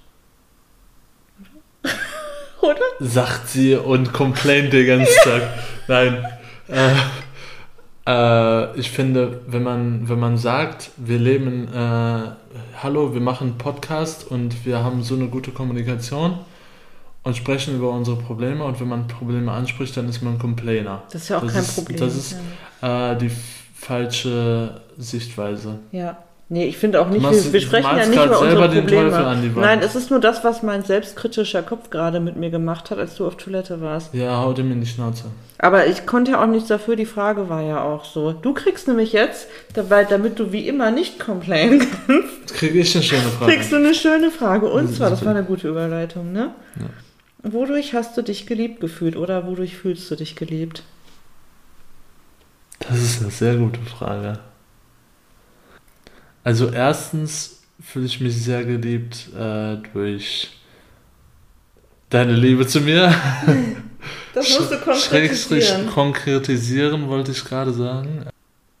Oder? Sagt sie und complaint den ganzen Tag. Nein. Äh, äh, ich finde, wenn man, wenn man sagt, wir leben, äh, hallo, wir machen einen Podcast und wir haben so eine gute Kommunikation und sprechen über unsere Probleme und wenn man Probleme anspricht, dann ist man Complainer. Das ist ja auch Das kein ist- Problem. das ist- ja. Äh, die falsche Sichtweise. ja. Nee, ich finde auch nicht, machst- wir, sprechen ja nicht über unsere Probleme. Teufel an die Wand. Nein, es ist nur das, was mein selbstkritischer Kopf gerade mit mir gemacht hat, als du auf Toilette warst. Ja, hau dem in die Schnauze. Aber ich konnte ja auch nichts dafür, die Frage war ja auch so. Du kriegst nämlich jetzt, dabei, damit du wie immer nicht complainen kannst, kriege ich eine schöne Frage. kriegst du eine schöne Frage. Und zwar, das war eine gute Überleitung, ne? Ja. Wodurch hast du dich geliebt gefühlt oder wodurch fühlst du dich geliebt? Das ist eine sehr gute Frage. Also erstens fühle ich mich sehr geliebt äh, durch deine Liebe zu mir. Das musst du Schrägstrich konkretisieren. konkretisieren, wollte ich gerade sagen.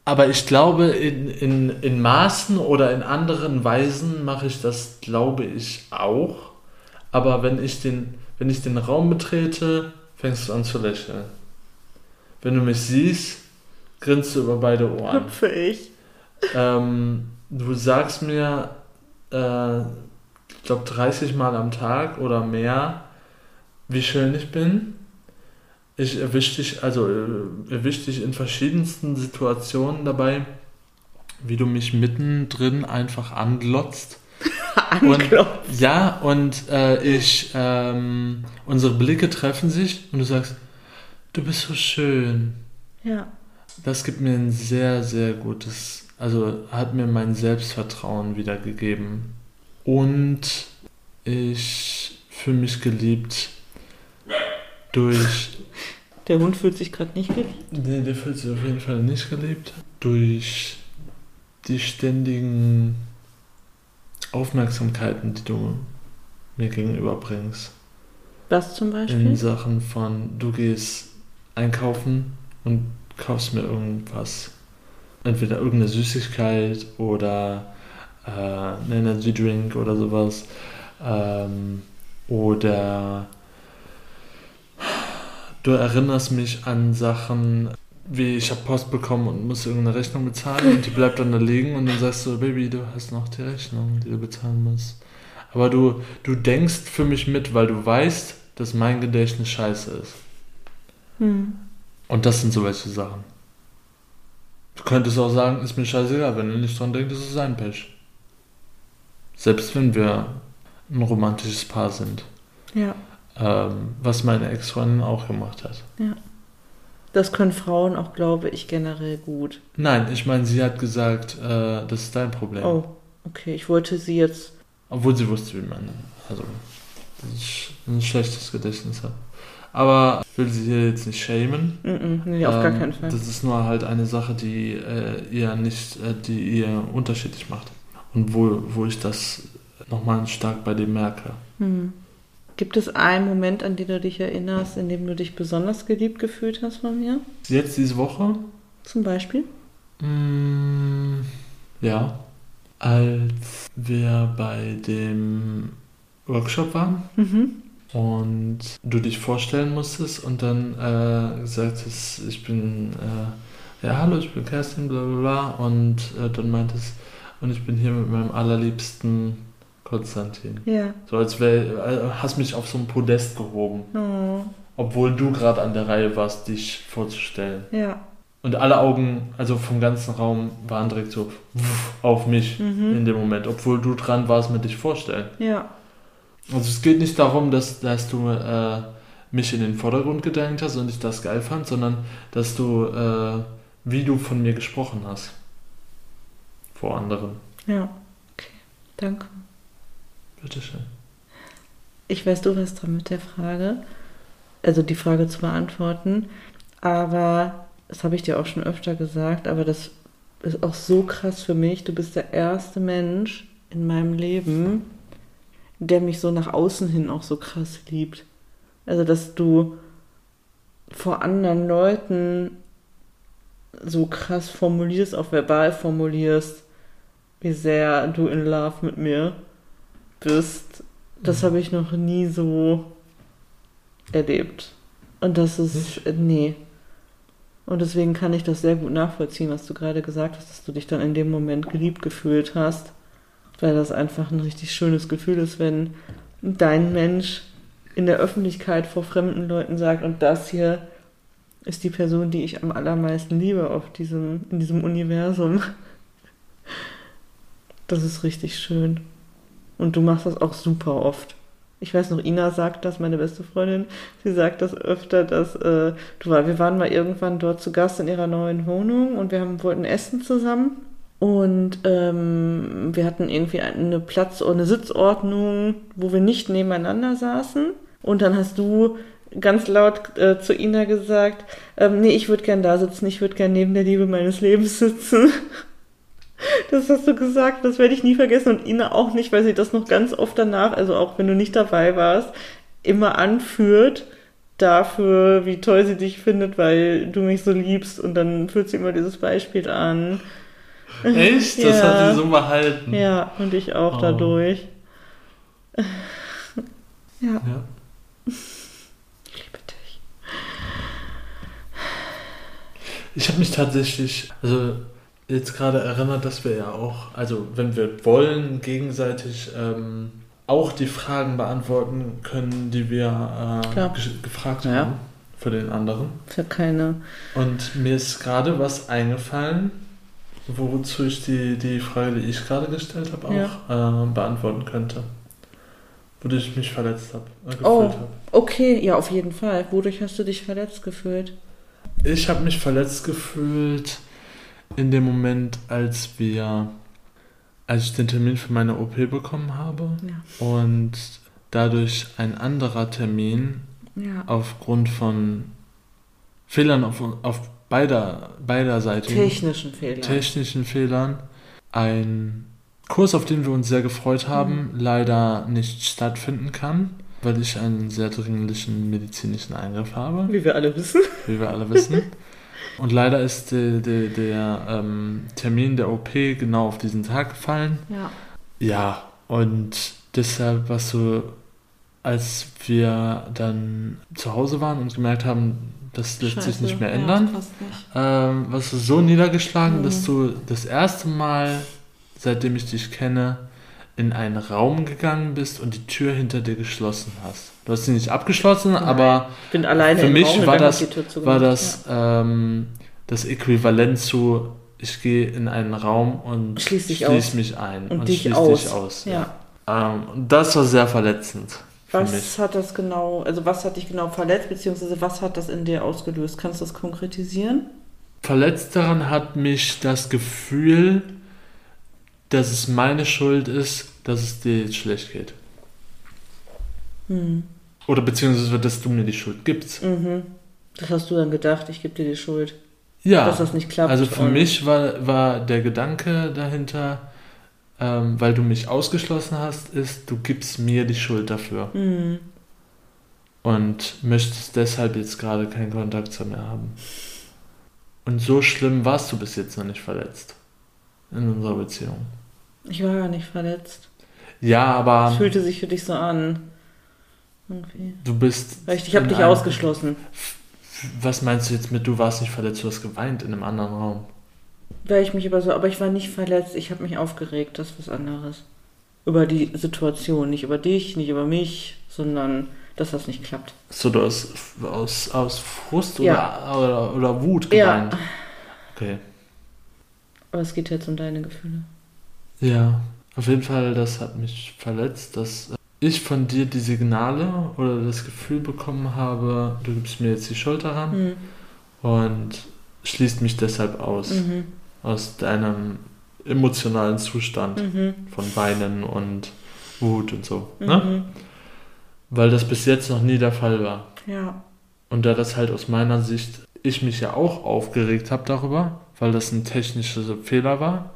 Aber ich glaube, in, in, in Maßen oder in anderen Weisen mache ich das, glaube ich, auch. Aber wenn ich den, wenn ich den Raum betrete, fängst du an zu lächeln. Wenn du mich siehst, grinst du über beide Ohren. Hüpfe ich. Ähm, du sagst mir, äh, ich glaube, 30 Mal am Tag oder mehr, wie schön ich bin. Ich erwische dich, also äh, erwisch dich in verschiedensten Situationen dabei, wie du mich mittendrin einfach anglotzt. Anklopfen. Ja, und äh, ich, ähm, unsere Blicke treffen sich und du sagst, du bist so schön. Ja. Das gibt mir ein sehr, sehr gutes, also hat mir mein Selbstvertrauen wiedergegeben. Und ich fühle mich geliebt durch, Der Hund fühlt sich gerade nicht geliebt. nee, der fühlt sich auf jeden Fall nicht geliebt, durch die ständigen Aufmerksamkeiten, die du mir gegenüberbringst. Was zum In Beispiel? Sachen von, du gehst einkaufen und kaufst mir irgendwas. Entweder irgendeine Süßigkeit oder äh, einen Energy Drink oder sowas. Ähm, oder du erinnerst mich an Sachen, wie ich habe Post bekommen und muss irgendeine Rechnung bezahlen und die bleibt dann da liegen und dann sagst du, Baby, du hast noch die Rechnung, die du bezahlen musst. Aber du, du denkst für mich mit, weil du weißt, dass mein Gedächtnis scheiße ist. Hm. Und das sind so welche Sachen. Du könntest auch sagen, ist mir scheißegal, wenn er nicht dran denkt, ist es sein Pech. Selbst wenn wir ein romantisches Paar sind. Ja. Ähm, was meine Ex-Freundin auch gemacht hat. Das können Frauen auch, glaube ich, generell gut. Nein, ich meine, sie hat gesagt, äh, das ist dein Problem. Oh, okay. Ich wollte sie jetzt. Obwohl sie wusste, wie man also dass ich ein schlechtes Gedächtnis hat. Aber ich will sie hier jetzt nicht shamen. Mm nee, auf gar Ähm, keinen Fall. Das ist nur halt eine Sache, die äh, ihr nicht, äh, die ihr unterschiedlich macht. Und wo, wo ich das nochmal stark bei dem merke. Hm. Gibt es einen Moment, an den du dich erinnerst, in dem du dich besonders geliebt gefühlt hast von mir? Jetzt diese Woche? Zum Beispiel? Mm, ja. Als wir bei dem Workshop waren Mhm. Und du dich vorstellen musstest und dann äh, gesagt hast, ich bin, äh, ja, hallo, ich bin Kerstin, bla bla bla. Und äh, dann meintest, und ich bin hier mit meinem allerliebsten Konstantin. Ja. So als wär, äh, hast mich auf so ein Podest gehoben, Oh, obwohl du gerade an der Reihe warst, dich vorzustellen. ja. Und alle Augen, also vom ganzen Raum, waren direkt so auf mich Mhm. in dem Moment, obwohl du dran warst mit dich vorstellen. Ja. Also es geht nicht darum, dass, dass du äh, mich in den Vordergrund gedrängt hast und ich das geil fand, sondern dass du, äh, wie du von mir gesprochen hast. Vor anderen. Ja. Okay. Danke. Bitteschön. Ich weiß, du warst dran mit der Frage, also die Frage zu beantworten, aber das habe ich dir auch schon öfter gesagt, aber das ist auch so krass für mich. Du bist der erste Mensch in meinem Leben, der mich so nach außen hin auch so krass liebt. Also, dass du vor anderen Leuten so krass formulierst, auch verbal formulierst, wie sehr du in Love mit mir bist. Das Mhm. habe ich noch nie so erlebt. Und das ist, Nicht? äh, nee. Und deswegen kann ich das sehr gut nachvollziehen, was du gerade gesagt hast, dass du dich dann in dem Moment geliebt gefühlt hast. Weil das einfach ein richtig schönes Gefühl ist, wenn dein Mensch in der Öffentlichkeit vor fremden Leuten sagt, und das hier ist die Person, die ich am allermeisten liebe auf diesem, in diesem Universum. Das ist richtig schön. Und du machst das auch super oft. Ich weiß noch, Ina sagt das, meine beste Freundin, sie sagt das öfter, dass äh, du war, wir waren mal irgendwann dort zu Gast in ihrer neuen Wohnung und wir haben, wollten essen zusammen und ähm, wir hatten irgendwie eine Platz- eine Sitzordnung, wo wir nicht nebeneinander saßen und dann hast du ganz laut äh, zu Ina gesagt, ähm, nee, ich würde gern da sitzen, ich würde gern neben der Liebe meines Lebens sitzen. Das hast du gesagt, das werde ich nie vergessen und Ina auch nicht, weil sie das noch ganz oft danach, also auch wenn du nicht dabei warst, immer anführt dafür, wie toll sie dich findet, weil du mich so liebst und dann führt sie immer dieses Beispiel an. Echt? Das Ja. hat sie so behalten. Ja, und ich auch Oh. dadurch. Ja, Ja. ich liebe dich. Ich habe mich tatsächlich, also jetzt gerade erinnert, dass wir ja auch, also wenn wir wollen, gegenseitig ähm, auch die Fragen beantworten können, die wir äh, ge gefragt Ja. haben für den anderen. Ja keine. Und mir ist gerade was eingefallen, wozu ich die, die Frage, die ich gerade gestellt habe, auch äh, beantworten könnte. Wodurch ich mich verletzt habe, äh, Oh. habe. Okay, ja, auf jeden Fall. Wodurch hast du dich verletzt gefühlt? Ich habe mich verletzt gefühlt in dem Moment, als wir, als ich den Termin für meine OP bekommen habe Ja. und dadurch ein anderer Termin Ja. aufgrund von Fehlern auf, auf beider, beiderseitigen Technischen Fehler. technischen Fehlern ein Kurs, auf den wir uns sehr gefreut haben, leider nicht stattfinden kann, weil ich einen sehr dringlichen medizinischen Eingriff habe Wie wir alle wissen. wie wir alle wissen. Und leider ist der, der, der ähm, Termin der OP genau auf diesen Tag gefallen. Ja. Ja, und deshalb warst du, als wir dann zu Hause waren und gemerkt haben, das lässt sich nicht mehr ändern, passt nicht. ähm, warst du so niedergeschlagen, Mhm. dass du das erste Mal, seitdem ich dich kenne, in einen Raum gegangen bist und die Tür hinter dir geschlossen hast. Du hast sie nicht abgeschlossen, Nein. aber Für mich war das- war das ähm, das Äquivalent zu, ich gehe in einen Raum und Schließ dich schließ mich ein Und und, dich schließ aus. dich aus. Ja. Ähm, das war sehr verletzend Was mich. hat das genau, also was hat dich genau verletzt, beziehungsweise was hat das in dir ausgelöst? Kannst du das konkretisieren? Verletzt daran hat mich das Gefühl, dass es meine Schuld ist, dass es dir jetzt schlecht geht. Hm. Oder beziehungsweise, dass du mir die Schuld gibst. Mhm. Das hast du dann gedacht, ich gebe dir die Schuld, Ja. dass das nicht klappt. Also für mich war, war der Gedanke dahinter, ähm, weil du mich ausgeschlossen hast, ist, du gibst mir die Schuld dafür. Hm. und möchtest deshalb jetzt gerade keinen Kontakt zu mir haben. Und so schlimm warst du bis jetzt noch nicht verletzt in unserer Beziehung. Ich war ja nicht verletzt. Ja, aber Es fühlte sich für dich so an. Irgendwie. du bist. Ich, ich habe dich ausgeschlossen. Was meinst du jetzt mit, du warst nicht verletzt, du hast geweint in einem anderen Raum? Weil ich mich aber so, aber ich war nicht verletzt, ich habe mich aufgeregt, das ist was anderes. Über die Situation, nicht über dich, nicht über mich, sondern dass das nicht klappt. So, du hast aus, aus Frust Ja. oder, oder, oder Wut Ja. geweint? Okay. Aber es geht jetzt um deine Gefühle. Ja, auf jeden Fall, das hat mich verletzt, dass ich von dir die Signale oder das Gefühl bekommen habe, du gibst mir jetzt die Schuld daran Mhm. und schließt mich deshalb aus, Mhm. Aus deinem emotionalen Zustand Mhm. von Weinen und Wut und so. Ne? Mhm. Weil das bis jetzt noch nie der Fall war. Ja. Und da das halt aus meiner Sicht, ich mich ja auch aufgeregt habe darüber, weil das ein technischer Fehler war,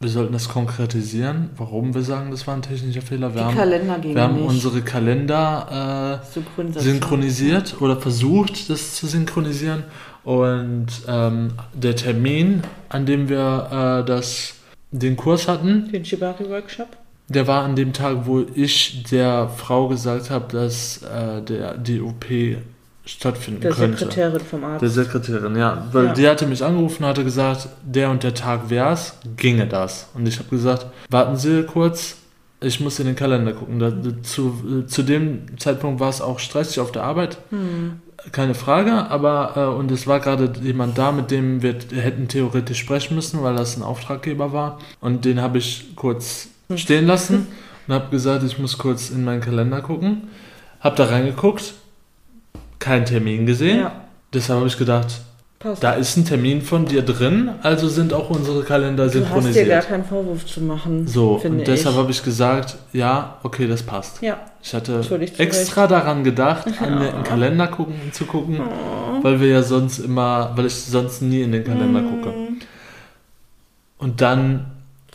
wir sollten das konkretisieren, warum wir sagen, das war ein technischer Fehler. Wir Die haben, Kalender gingen wir haben nicht. unsere Kalender äh, synchronisiert oder versucht, das zu synchronisieren. Und ähm, der Termin, an dem wir äh, das, den Kurs hatten, Den Shibari-Workshop. der war an dem Tag, wo ich der Frau gesagt habe, dass äh, der, die OP stattfinden Der könnte. Sekretärin vom Arzt. Der Sekretärin, ja. Weil Ja. die hatte mich angerufen und hatte gesagt, der und der Tag wär's, ginge das. Und ich habe gesagt, warten Sie kurz, ich muss in den Kalender gucken. Da, zu, zu dem Zeitpunkt war es auch stressig auf der Arbeit, Hm. Keine Frage, aber äh, und es war gerade jemand da, mit dem wir hätten theoretisch sprechen müssen, weil das ein Auftraggeber war. Und den habe ich kurz stehen lassen und habe gesagt, ich muss kurz in meinen Kalender gucken. Habe da reingeguckt, keinen Termin gesehen. Ja, Deshalb habe ich gedacht, passt. da ist ein Termin von dir drin, also sind auch unsere Kalender du hast dir gar synchronisiert. keinen Vorwurf zu machen. So, und deshalb habe ich gesagt, ja, okay, das passt. Ja. Ich hatte extra daran gedacht, an Ja. den Kalender gucken, zu gucken, Oh. weil wir ja sonst immer, weil ich sonst nie in den Kalender gucke. Hm. Und dann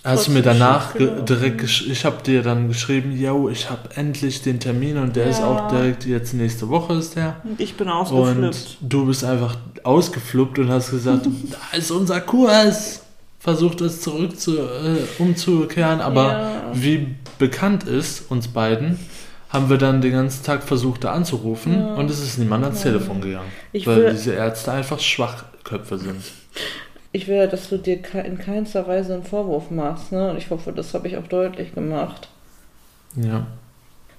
hast du mir danach schief ge gelaufen. direkt, gesch ich habe dir dann geschrieben, yo, ich habe endlich den Termin und der ist Ja. auch direkt jetzt nächste Woche ist der. Und ich bin Und ausgeflippt. du bist einfach ausgefluppt und hast gesagt, da ist unser Kurs. Versucht es zurück zu, äh, umzukehren, aber Ja. wie bekannt ist uns beiden, haben wir dann den ganzen Tag versucht, da anzurufen Ja. und es ist niemand ans. Telefon gegangen. Ich weil diese Ärzte einfach Schwachköpfe sind. Ich will, dass du dir in keinster Weise einen Vorwurf machst, ne? Und ich hoffe, das habe ich auch deutlich gemacht. Ja.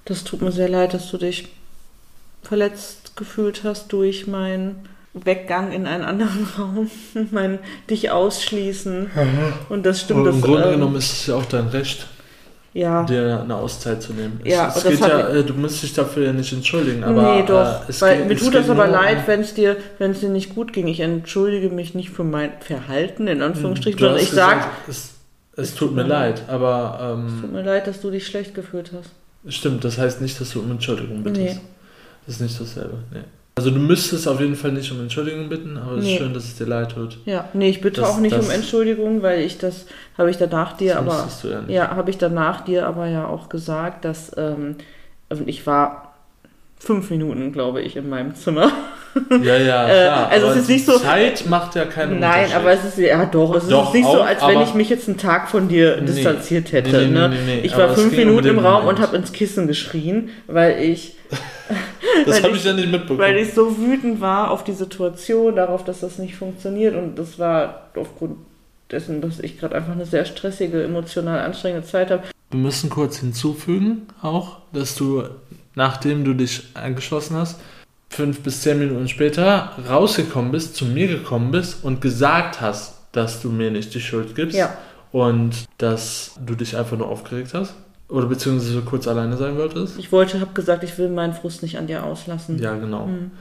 Das tut mir sehr leid, dass du dich verletzt gefühlt hast durch meinen Weggang in einen anderen Raum, mein dich ausschließen. Und das stimmt. Und das, Im Grunde ähm, genommen ist es ja auch dein Recht, ja. dir eine Auszeit zu nehmen. Ja, es, es geht ja, äh, du musst dich dafür ja nicht entschuldigen, aber nee, doch. äh, es weil geht, mir es tut das aber leid, wenn es dir, wenn es dir nicht gut ging. Ich entschuldige mich nicht für mein Verhalten, in Anführungsstrichen, Du sondern ich sag, gesagt, es, es tut mir leid, aber tut ähm, mir leid, dass du dich schlecht gefühlt hast. stimmt, das heißt nicht, dass du um Entschuldigung bittest. Nee. Das ist nicht dasselbe. Nee. Also du müsstest auf jeden Fall nicht um Entschuldigung bitten, aber es Nee. ist schön, dass es dir leid tut. Ja, nee, ich bitte Das- auch nicht um Entschuldigung, weil ich das habe ich danach dir Das aber du ja nicht. ja, habe ich danach dir aber ja auch gesagt, dass ähm, und ich war fünf Minuten, glaube ich, in meinem Zimmer. Ja, ja, Äh, klar. also es ist nicht so- Zeit macht ja keinen Nein, Unterschied. aber es ist ja doch, es Doch, ist nicht so, auch, als wenn ich mich jetzt einen Tag von dir Nee. distanziert hätte. Nee, nee, ne? nee, nee. Ich war fünf um Minuten im Raum Moment. und habe ins Kissen geschrien, weil ich das weil habe ich- ich ja nicht mitbekommen. weil ich so wütend war auf die Situation, darauf, dass das nicht funktioniert. Und das war aufgrund dessen, dass ich gerade einfach eine sehr stressige, emotional anstrengende Zeit habe. Wir müssen kurz hinzufügen auch, dass du, nachdem du dich angeschlossen hast, fünf bis zehn Minuten später rausgekommen bist, zu mir gekommen bist und gesagt hast, dass du mir nicht die Schuld gibst Ja. und dass du dich einfach nur aufgeregt hast oder beziehungsweise kurz alleine sein wolltest. Ich wollte, habe gesagt, ich will meinen Frust nicht an dir auslassen. Ja, genau. Hm.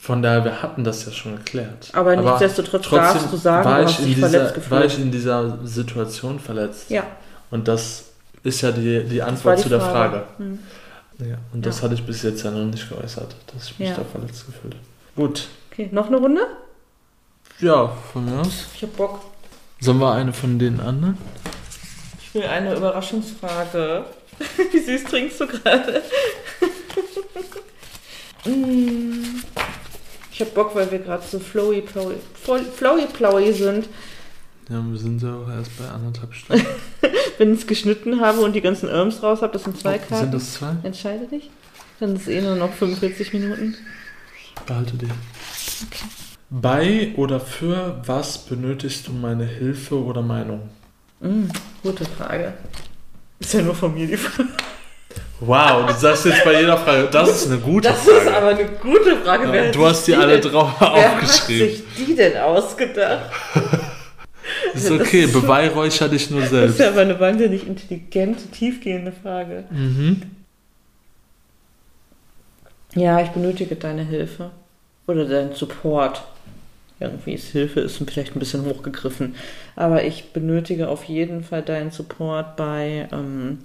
Von daher, wir hatten das ja schon geklärt. Aber nichtsdestotrotz darfst du sagen, war du ich, hast in dich dieser, verletzt gefühlt. war ich in dieser Situation verletzt. Ja, Und das ist ja die, die Antwort die zu der Frage. Frage. Hm. Ja, und das Ja. hatte ich bis jetzt ja noch nicht geäußert, dass ich mich Ja. da verletzt gefühlt habe. Gut. Okay, noch eine Runde? Ja, von mir aus. Ich hab Bock. Sollen wir eine von den anderen? Will eine Überraschungsfrage. Wie süß trinkst du gerade? Mm. ich hab Bock, weil wir gerade so flowy plowy, flowy plowy sind. Ja, wir sind ja auch erst bei anderthalb Stunden. Wenn ich es geschnitten habe und die ganzen Irms raus habe, das sind zwei Sind Karten. das zwei? Entscheide dich. Dann ist eh nur noch 45 Minuten. Behalte die. Bei oder für was benötigst du meine Hilfe oder Meinung? Mm, gute Frage. Ist ja nur von mir die Frage. Wow, du sagst jetzt bei jeder Frage, das ist eine gute Das Frage. ist aber eine gute Frage. Ja, Wer hat du hast die alle denn- drauf Wer hat aufgeschrieben. sich die denn ausgedacht? Ist Das okay, beweihräucher dich nur Das ist selbst. ja aber eine wahnsinnig intelligente, tiefgehende Frage. Mhm. Ja, ich benötige deine Hilfe. Oder deinen Support. Irgendwie ist Hilfe ist vielleicht ein bisschen hochgegriffen. Aber ich benötige auf jeden Fall deinen Support bei ähm,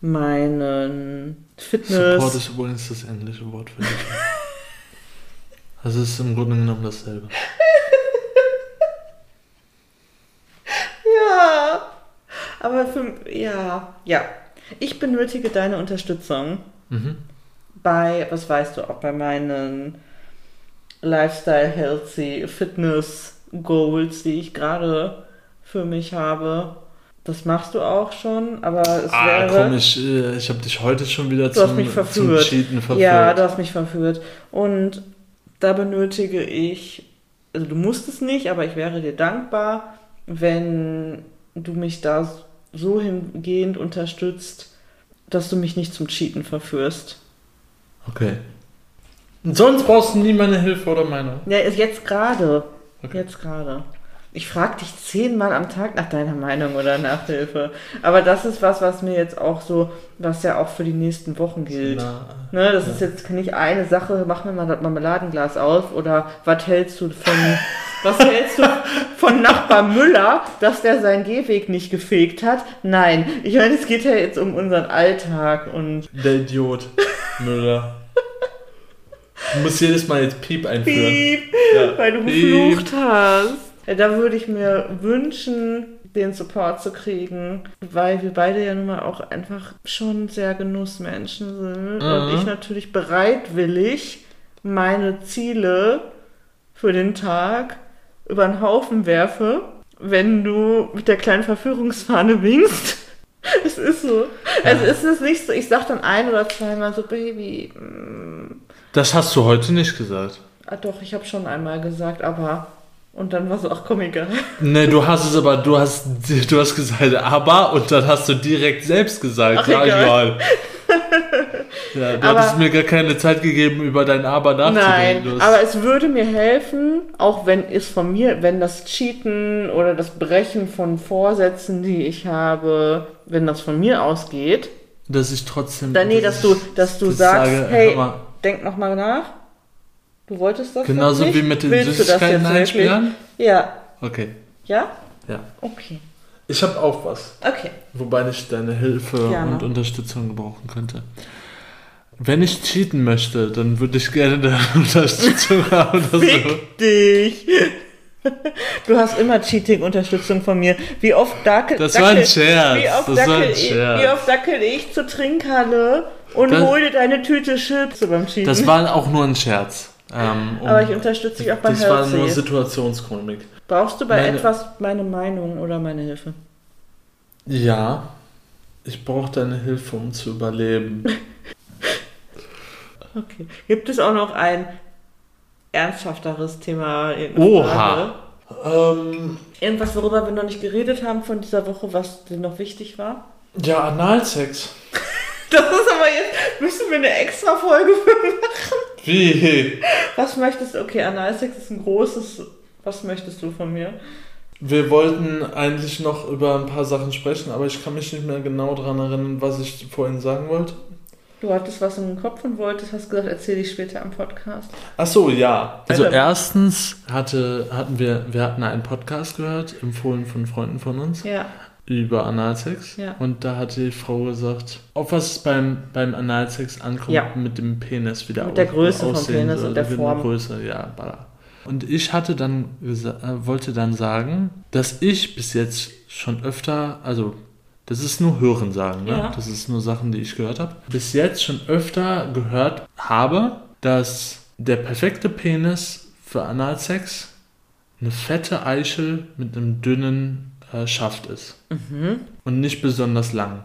meinen Fitness. Support ist übrigens das englische Wort für Hilfe. Also es ist im Grunde genommen dasselbe. Ja. Aber für, ja, ja. Ich benötige deine Unterstützung Mhm. bei, was weißt du, auch bei meinen Lifestyle, Healthy, Fitness Goals, die ich gerade für mich habe. Das machst du auch schon, aber es Ah, wäre. komm, ich, äh, ich habe dich heute schon wieder Du hast zum, mich zum verführt. Cheaten verführt. Ja, du hast mich verführt. Und da benötige ich, also du musst es nicht, aber ich wäre dir dankbar, wenn du mich da so hingehend unterstützt, dass du mich nicht zum Cheaten verführst. Okay. Und sonst brauchst du nie meine Hilfe oder Meinung. Ja, ist jetzt gerade. Okay. Jetzt gerade. Ich frage dich zehnmal am Tag nach deiner Meinung oder Nachhilfe. Aber das ist was, was mir jetzt auch so, was ja auch für die nächsten Wochen gilt. Na, Ne, das Ja. ist jetzt nicht eine Sache, mach mir mal das Marmeladenglas auf oder was hältst du von was hältst du von Nachbar Müller, dass der seinen Gehweg nicht gefegt hat? Nein, ich meine, es geht ja jetzt um unseren Alltag und der Idiot. Müller. Du musst jedes Mal jetzt Piep einführen. piep, Ja. weil du Piep. geflucht hast. Ja, da würde ich mir wünschen, den Support zu kriegen, weil wir beide ja nun mal auch einfach schon sehr Genussmenschen sind und Mhm. ich natürlich bereitwillig meine Ziele für den Tag über den Haufen werfe, wenn du mit der kleinen Verführungsfahne winkst. Es ist so. Also es ist nicht so, ich sag dann ein oder zweimal so, Baby, mm, Das hast du heute nicht gesagt. ah doch, ich habe schon einmal gesagt, aber und dann war so, ach komm, egal. Ne, du hast es aber, du hast, du hast gesagt, aber, und dann hast du direkt selbst gesagt, Ach, ja, egal. Ja, du Aber- hattest mir gar keine Zeit gegeben, über dein Aber nachzudenken. Nein, aber es würde mir helfen, auch wenn es von mir, wenn das Cheaten oder das Brechen von Vorsätzen, die ich habe, wenn das von mir ausgeht, dass ich trotzdem. dann nee, dass du, dass du das sagst, sage, hey, denk noch mal nach. Du wolltest das Genauso doch nicht? wie mit den Willst du das Süßigkeiten einsperren? Ja. Okay, Ja? ja. Okay. Ich habe auch was, Okay. wobei ich deine Hilfe Gerne. und Unterstützung gebrauchen könnte. Wenn ich cheaten möchte, dann würde ich gerne deine Unterstützung haben. Du, Fick dich. Du hast immer Cheating-Unterstützung von mir. Wie oft dackel, Das dackel, war ein Scherz. Wie oft, Das war ein ich, Scherz. wie oft dackel ich zur Trinkhalle und Das- hol dir deine Tüte Chips beim Cheaten. das war auch nur ein Scherz. Ähm, um- Aber ich unterstütze dich auch bei das war nur Healthy. Situationskomik. Brauchst du bei Meine- etwas meine Meinung oder meine Hilfe? Ja, ich brauche deine Hilfe, um zu überleben. Okay. Gibt es auch noch ein ernsthafteres Thema? Oha. Ähm, Irgendwas, worüber wir noch nicht geredet haben von dieser Woche, was dir noch wichtig war? ja, Analsex. Das ist aber jetzt, müssen wir eine extra Folge für machen. Wie? Was möchtest du? Okay, Analsex ist ein großes. Was möchtest du von mir? Wir wollten eigentlich noch über ein paar Sachen sprechen, aber ich kann mich nicht mehr genau daran erinnern, was ich vorhin sagen wollte. Du hattest was im Kopf und wolltest, hast gesagt, erzähle ich später am Podcast. Ach so, ja. Also Alter. erstens hatte, hatten wir, wir hatten einen Podcast gehört, empfohlen von Freunden von uns, Ja. Über Analsex. Ja. Und da hat die Frau gesagt, auf was es beim, beim Analsex ankommt, Ja. mit dem Penis wieder Mit der Größe vom Penis soll, und der Form. Größe, ja, balla. Und ich hatte dann äh, wollte dann sagen, dass ich bis jetzt schon öfter, also das ist nur Hörensagen, ne? Ja. das ist nur Sachen, die ich gehört habe, bis jetzt schon öfter gehört habe, dass der perfekte Penis für Analsex eine fette Eichel mit einem dünnen äh, Schaft ist. Mhm. Und nicht besonders lang.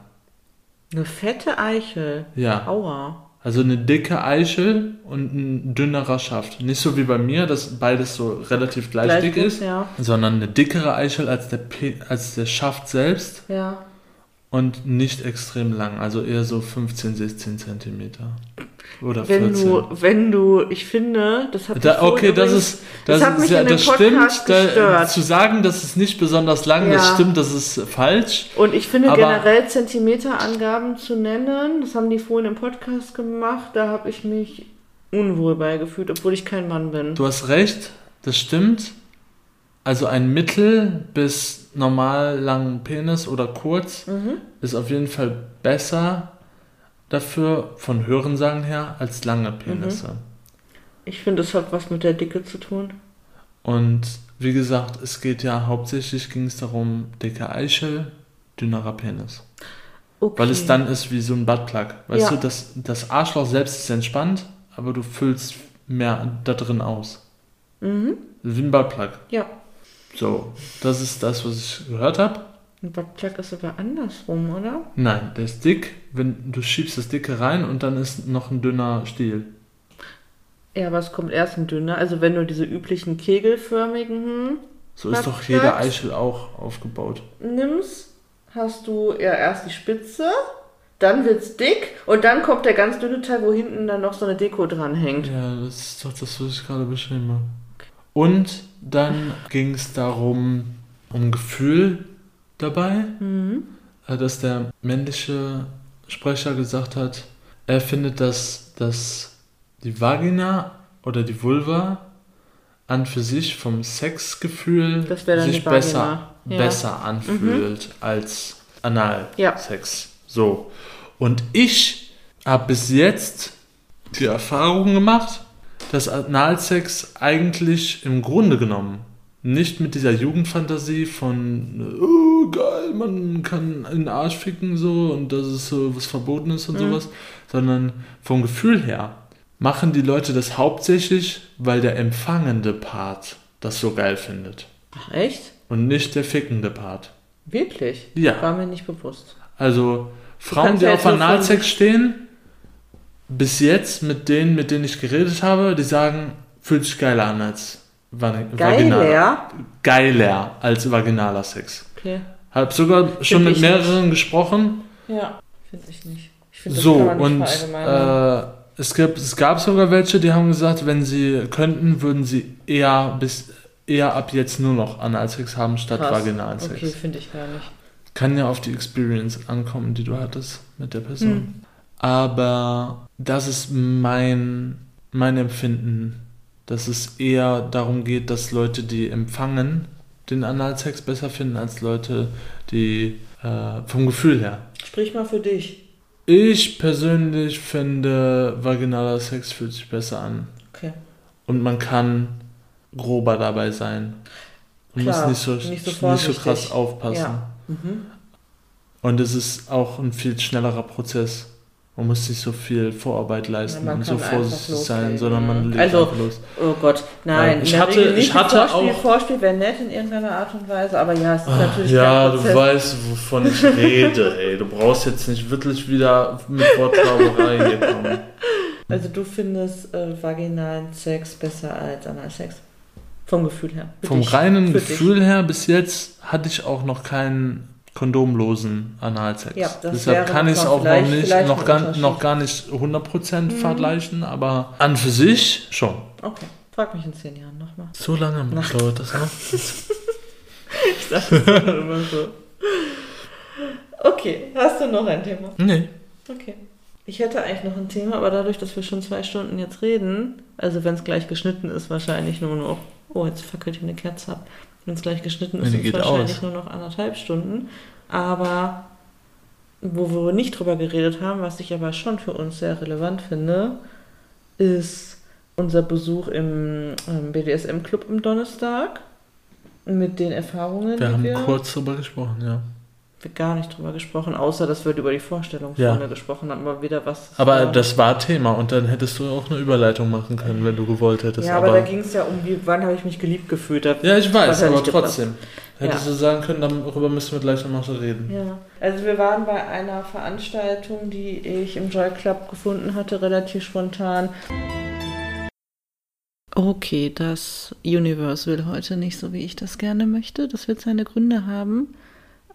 Eine fette Eichel. Ja. Aua. Also eine dicke Eichel und ein dünnerer Schaft. Nicht so wie bei mir, dass beides so relativ gleich, Gleich dick ist, Ja. sondern eine dickere Eichel als der, Pe als der Schaft selbst Ja. Und nicht extrem lang. Also eher so 15, 16 Zentimeter. Oder Wenn 14. du, wenn du, ich finde, das hat Da, mich okay, das ist, das das, ist ja, das stimmt. Da, gestört. zu sagen, das ist nicht besonders lang, das Ja. stimmt, das ist falsch. Und ich finde generell Zentimeterangaben zu nennen, das haben die vorhin im Podcast gemacht, da habe ich mich unwohl beigefühlt, obwohl ich kein Mann bin. Du hast recht, das stimmt. Also ein mittel bis normal langen Penis oder kurz Mhm. ist auf jeden Fall besser dafür von Hörensagen her als lange Penisse. Ich finde, es hat was mit der Dicke zu tun. Und wie gesagt, es geht ja hauptsächlich ging es darum, dicke Eichel dünnerer Penis. Okay. Weil es dann ist wie so ein Buttplug. Weißt Ja. du, das, das Arschloch selbst ist entspannt, aber du füllst mehr da drin aus. Mhm. Wie ein Buttplug. Ja. So, das ist das, was ich gehört habe. Ein Buttplug ist aber andersrum, oder? Nein, der ist dick, wenn du schiebst das Dicke rein und dann ist noch ein dünner Stiel. Ja, aber es kommt erst ein dünner. Also wenn du diese üblichen kegelförmigen So ist doch jeder Eichel auch aufgebaut. nimmst, hast du ja erst die Spitze, dann wird's dick und dann kommt der ganz dünne Teil, wo hinten dann noch so eine Deko dran hängt. Ja, das ist doch das, was ich gerade beschrieben habe. Und dann ging es darum, um Gefühl dabei, Mhm. äh, dass der männliche Sprecher gesagt hat, er findet, dass, dass die Vagina oder die Vulva an für sich vom Sexgefühl sich besser, Ja. besser anfühlt als Analsex. Ja. So. Und ich habe bis jetzt die Erfahrung gemacht, dass Analsex eigentlich im Grunde genommen nicht mit dieser Jugendfantasie von oh, geil, man kann in den Arsch ficken so und das ist so was Verbotenes und Mhm. sowas, sondern vom Gefühl her machen die Leute das hauptsächlich, weil der empfangende Part das so geil findet Ach, echt? und nicht der fickende Part. Wirklich? Ja. War mir nicht bewusst. Also Frauen, die ja auf Analsex stehen, bis jetzt mit denen, mit denen ich geredet habe, die sagen, fühlt sich geiler an als va vaginaler. Geiler? Geiler als vaginaler Sex. Okay. Hab sogar schon Find mit mehreren gesprochen. Ja, finde ich nicht. Ich finde, das So, nicht und äh, es, gab, es gab sogar welche, die haben gesagt, wenn sie könnten, würden sie eher bis eher ab jetzt nur noch Analsex haben statt Krass. vaginalen Sex. Okay, finde ich gar nicht. Kann ja auf die Experience ankommen, die du hattest mit der Person. Hm. Aber das ist mein, mein Empfinden, dass es eher darum geht, dass Leute, die empfangen, den Analsex besser finden als Leute, die äh, vom Gefühl her. Sprich mal für dich. Ich persönlich finde, vaginaler Sex fühlt sich besser an. Okay. Und man kann grober dabei sein. Und Klar, muss nicht so, nicht so nicht so krass aufpassen. Ja. Mhm. Und es ist auch ein viel schnellerer Prozess. Man muss nicht so viel Vorarbeit leisten man und so vorsichtig sein, sondern man legt Also, einfach los. Oh Gott, nein. Ja, ich hatte- Regel ich hatte Vorspiel, auch- Vorspiel wäre nett in irgendeiner Art und Weise, aber ja, es ist natürlich Ah, Ja, kein du weißt, wovon ich rede, ey. Du brauchst jetzt nicht wirklich wieder mit Wortklauberei hier kommen. Also du findest äh, vaginalen Sex besser als Analsex? Vom Gefühl her. Vom dich. reinen Für Gefühl her, bis jetzt hatte ich auch noch keinen kondomlosen Analsex. Ja, Deshalb kann ich es auch noch nicht, noch gar, noch gar nicht 100% Mhm. vergleichen, aber an für sich schon. Okay, frag mich in zehn Jahren nochmal. So lange dauert das noch? Ich sag das immer so. Okay, hast du noch ein Thema? Nee. Okay. Ich hätte eigentlich noch ein Thema, aber dadurch, dass wir schon zwei Stunden jetzt reden, also wenn es gleich geschnitten ist, wahrscheinlich nur noch. Oh, jetzt fackelt hier eine Kerze ab. Wenn es gleich geschnitten ist, ist es wahrscheinlich aus. nur noch anderthalb Stunden. Aber wo wir nicht drüber geredet haben, was ich aber schon für uns sehr relevant finde, ist unser Besuch im ähm, BDSM-Club am Donnerstag. Mit den Erfahrungen, Wir haben wir kurz drüber gesprochen, ja. Wir gar nicht drüber gesprochen, außer dass wir über die Vorstellung Ja. vorne gesprochen haben, aber wieder was. Aber war. das war Thema und dann hättest du auch eine Überleitung machen können, wenn du gewollt hättest. Ja, aber, da ging es ja um, wie, wann habe ich mich geliebt gefühlt. Da, ja, ich weiß, aber trotzdem. Hättest Ja. du sagen können, darüber müssen wir gleich nochmal reden. Ja, also wir waren bei einer Veranstaltung, die ich im Joy Club gefunden hatte, relativ spontan. Okay, das Universe will heute nicht so, wie ich das gerne möchte. Das wird seine Gründe haben.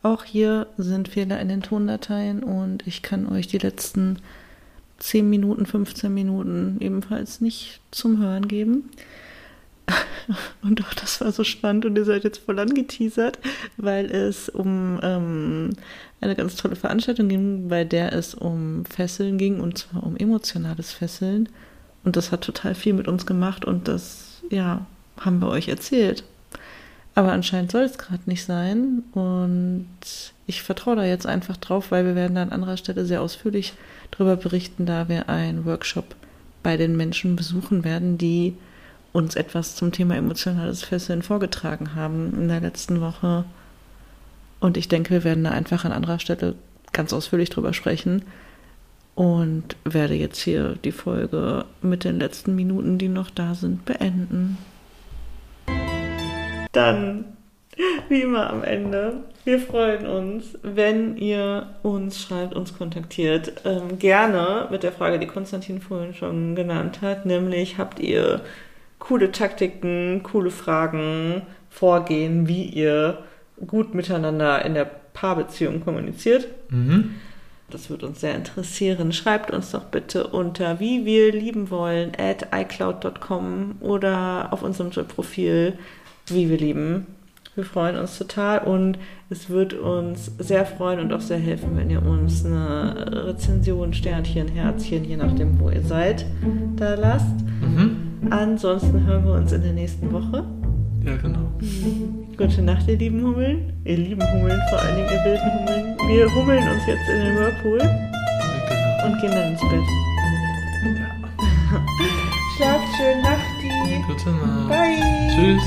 Auch hier sind Fehler in den Tondateien und ich kann euch die letzten 10 Minuten, 15 Minuten ebenfalls nicht zum Hören geben. Und auch das war so spannend und ihr seid jetzt voll angeteasert, weil es um ähm, eine ganz tolle Veranstaltung ging, bei der es um Fesseln ging und zwar um emotionales Fesseln. Und das hat total viel mit uns gemacht und das, ja, haben wir euch erzählt. Aber anscheinend soll es gerade nicht sein und ich vertraue da jetzt einfach drauf, weil wir werden da an anderer Stelle sehr ausführlich darüber berichten, da wir einen Workshop bei den Menschen besuchen werden, die uns etwas zum Thema emotionales Fesseln vorgetragen haben in der letzten Woche. Und ich denke, wir werden da einfach an anderer Stelle ganz ausführlich drüber sprechen. Und werde jetzt hier die Folge mit den letzten Minuten, die noch da sind, beenden. Dann, wie immer am Ende, wir freuen uns, wenn ihr uns schreibt, uns kontaktiert. Ähm, gerne mit der Frage, die Konstantin vorhin schon genannt hat, nämlich habt ihr coole Taktiken, coole Fragen, Vorgehen, wie ihr gut miteinander in der Paarbeziehung kommuniziert. Mhm. Das würde uns sehr interessieren. Schreibt uns doch bitte unter wie wir lieben wollen at iCloud.com oder auf unserem Profil wie wir lieben. Wir freuen uns total und es wird uns sehr freuen und auch sehr helfen, wenn ihr uns eine Rezension, Sternchen, Herzchen, je nachdem, wo ihr seid, da lasst. Mhm. Ansonsten hören wir uns in der nächsten Woche. Ja, genau. Gute Nacht, ihr lieben Hummeln. Ihr lieben Hummeln, vor allen Dingen ihr wilden Hummeln. Wir hummeln uns jetzt in den Whirlpool Ja, genau. und gehen dann ins Bett. Ja. Schlaft schön, Nachti. Gute Nacht. Bye. Tschüss.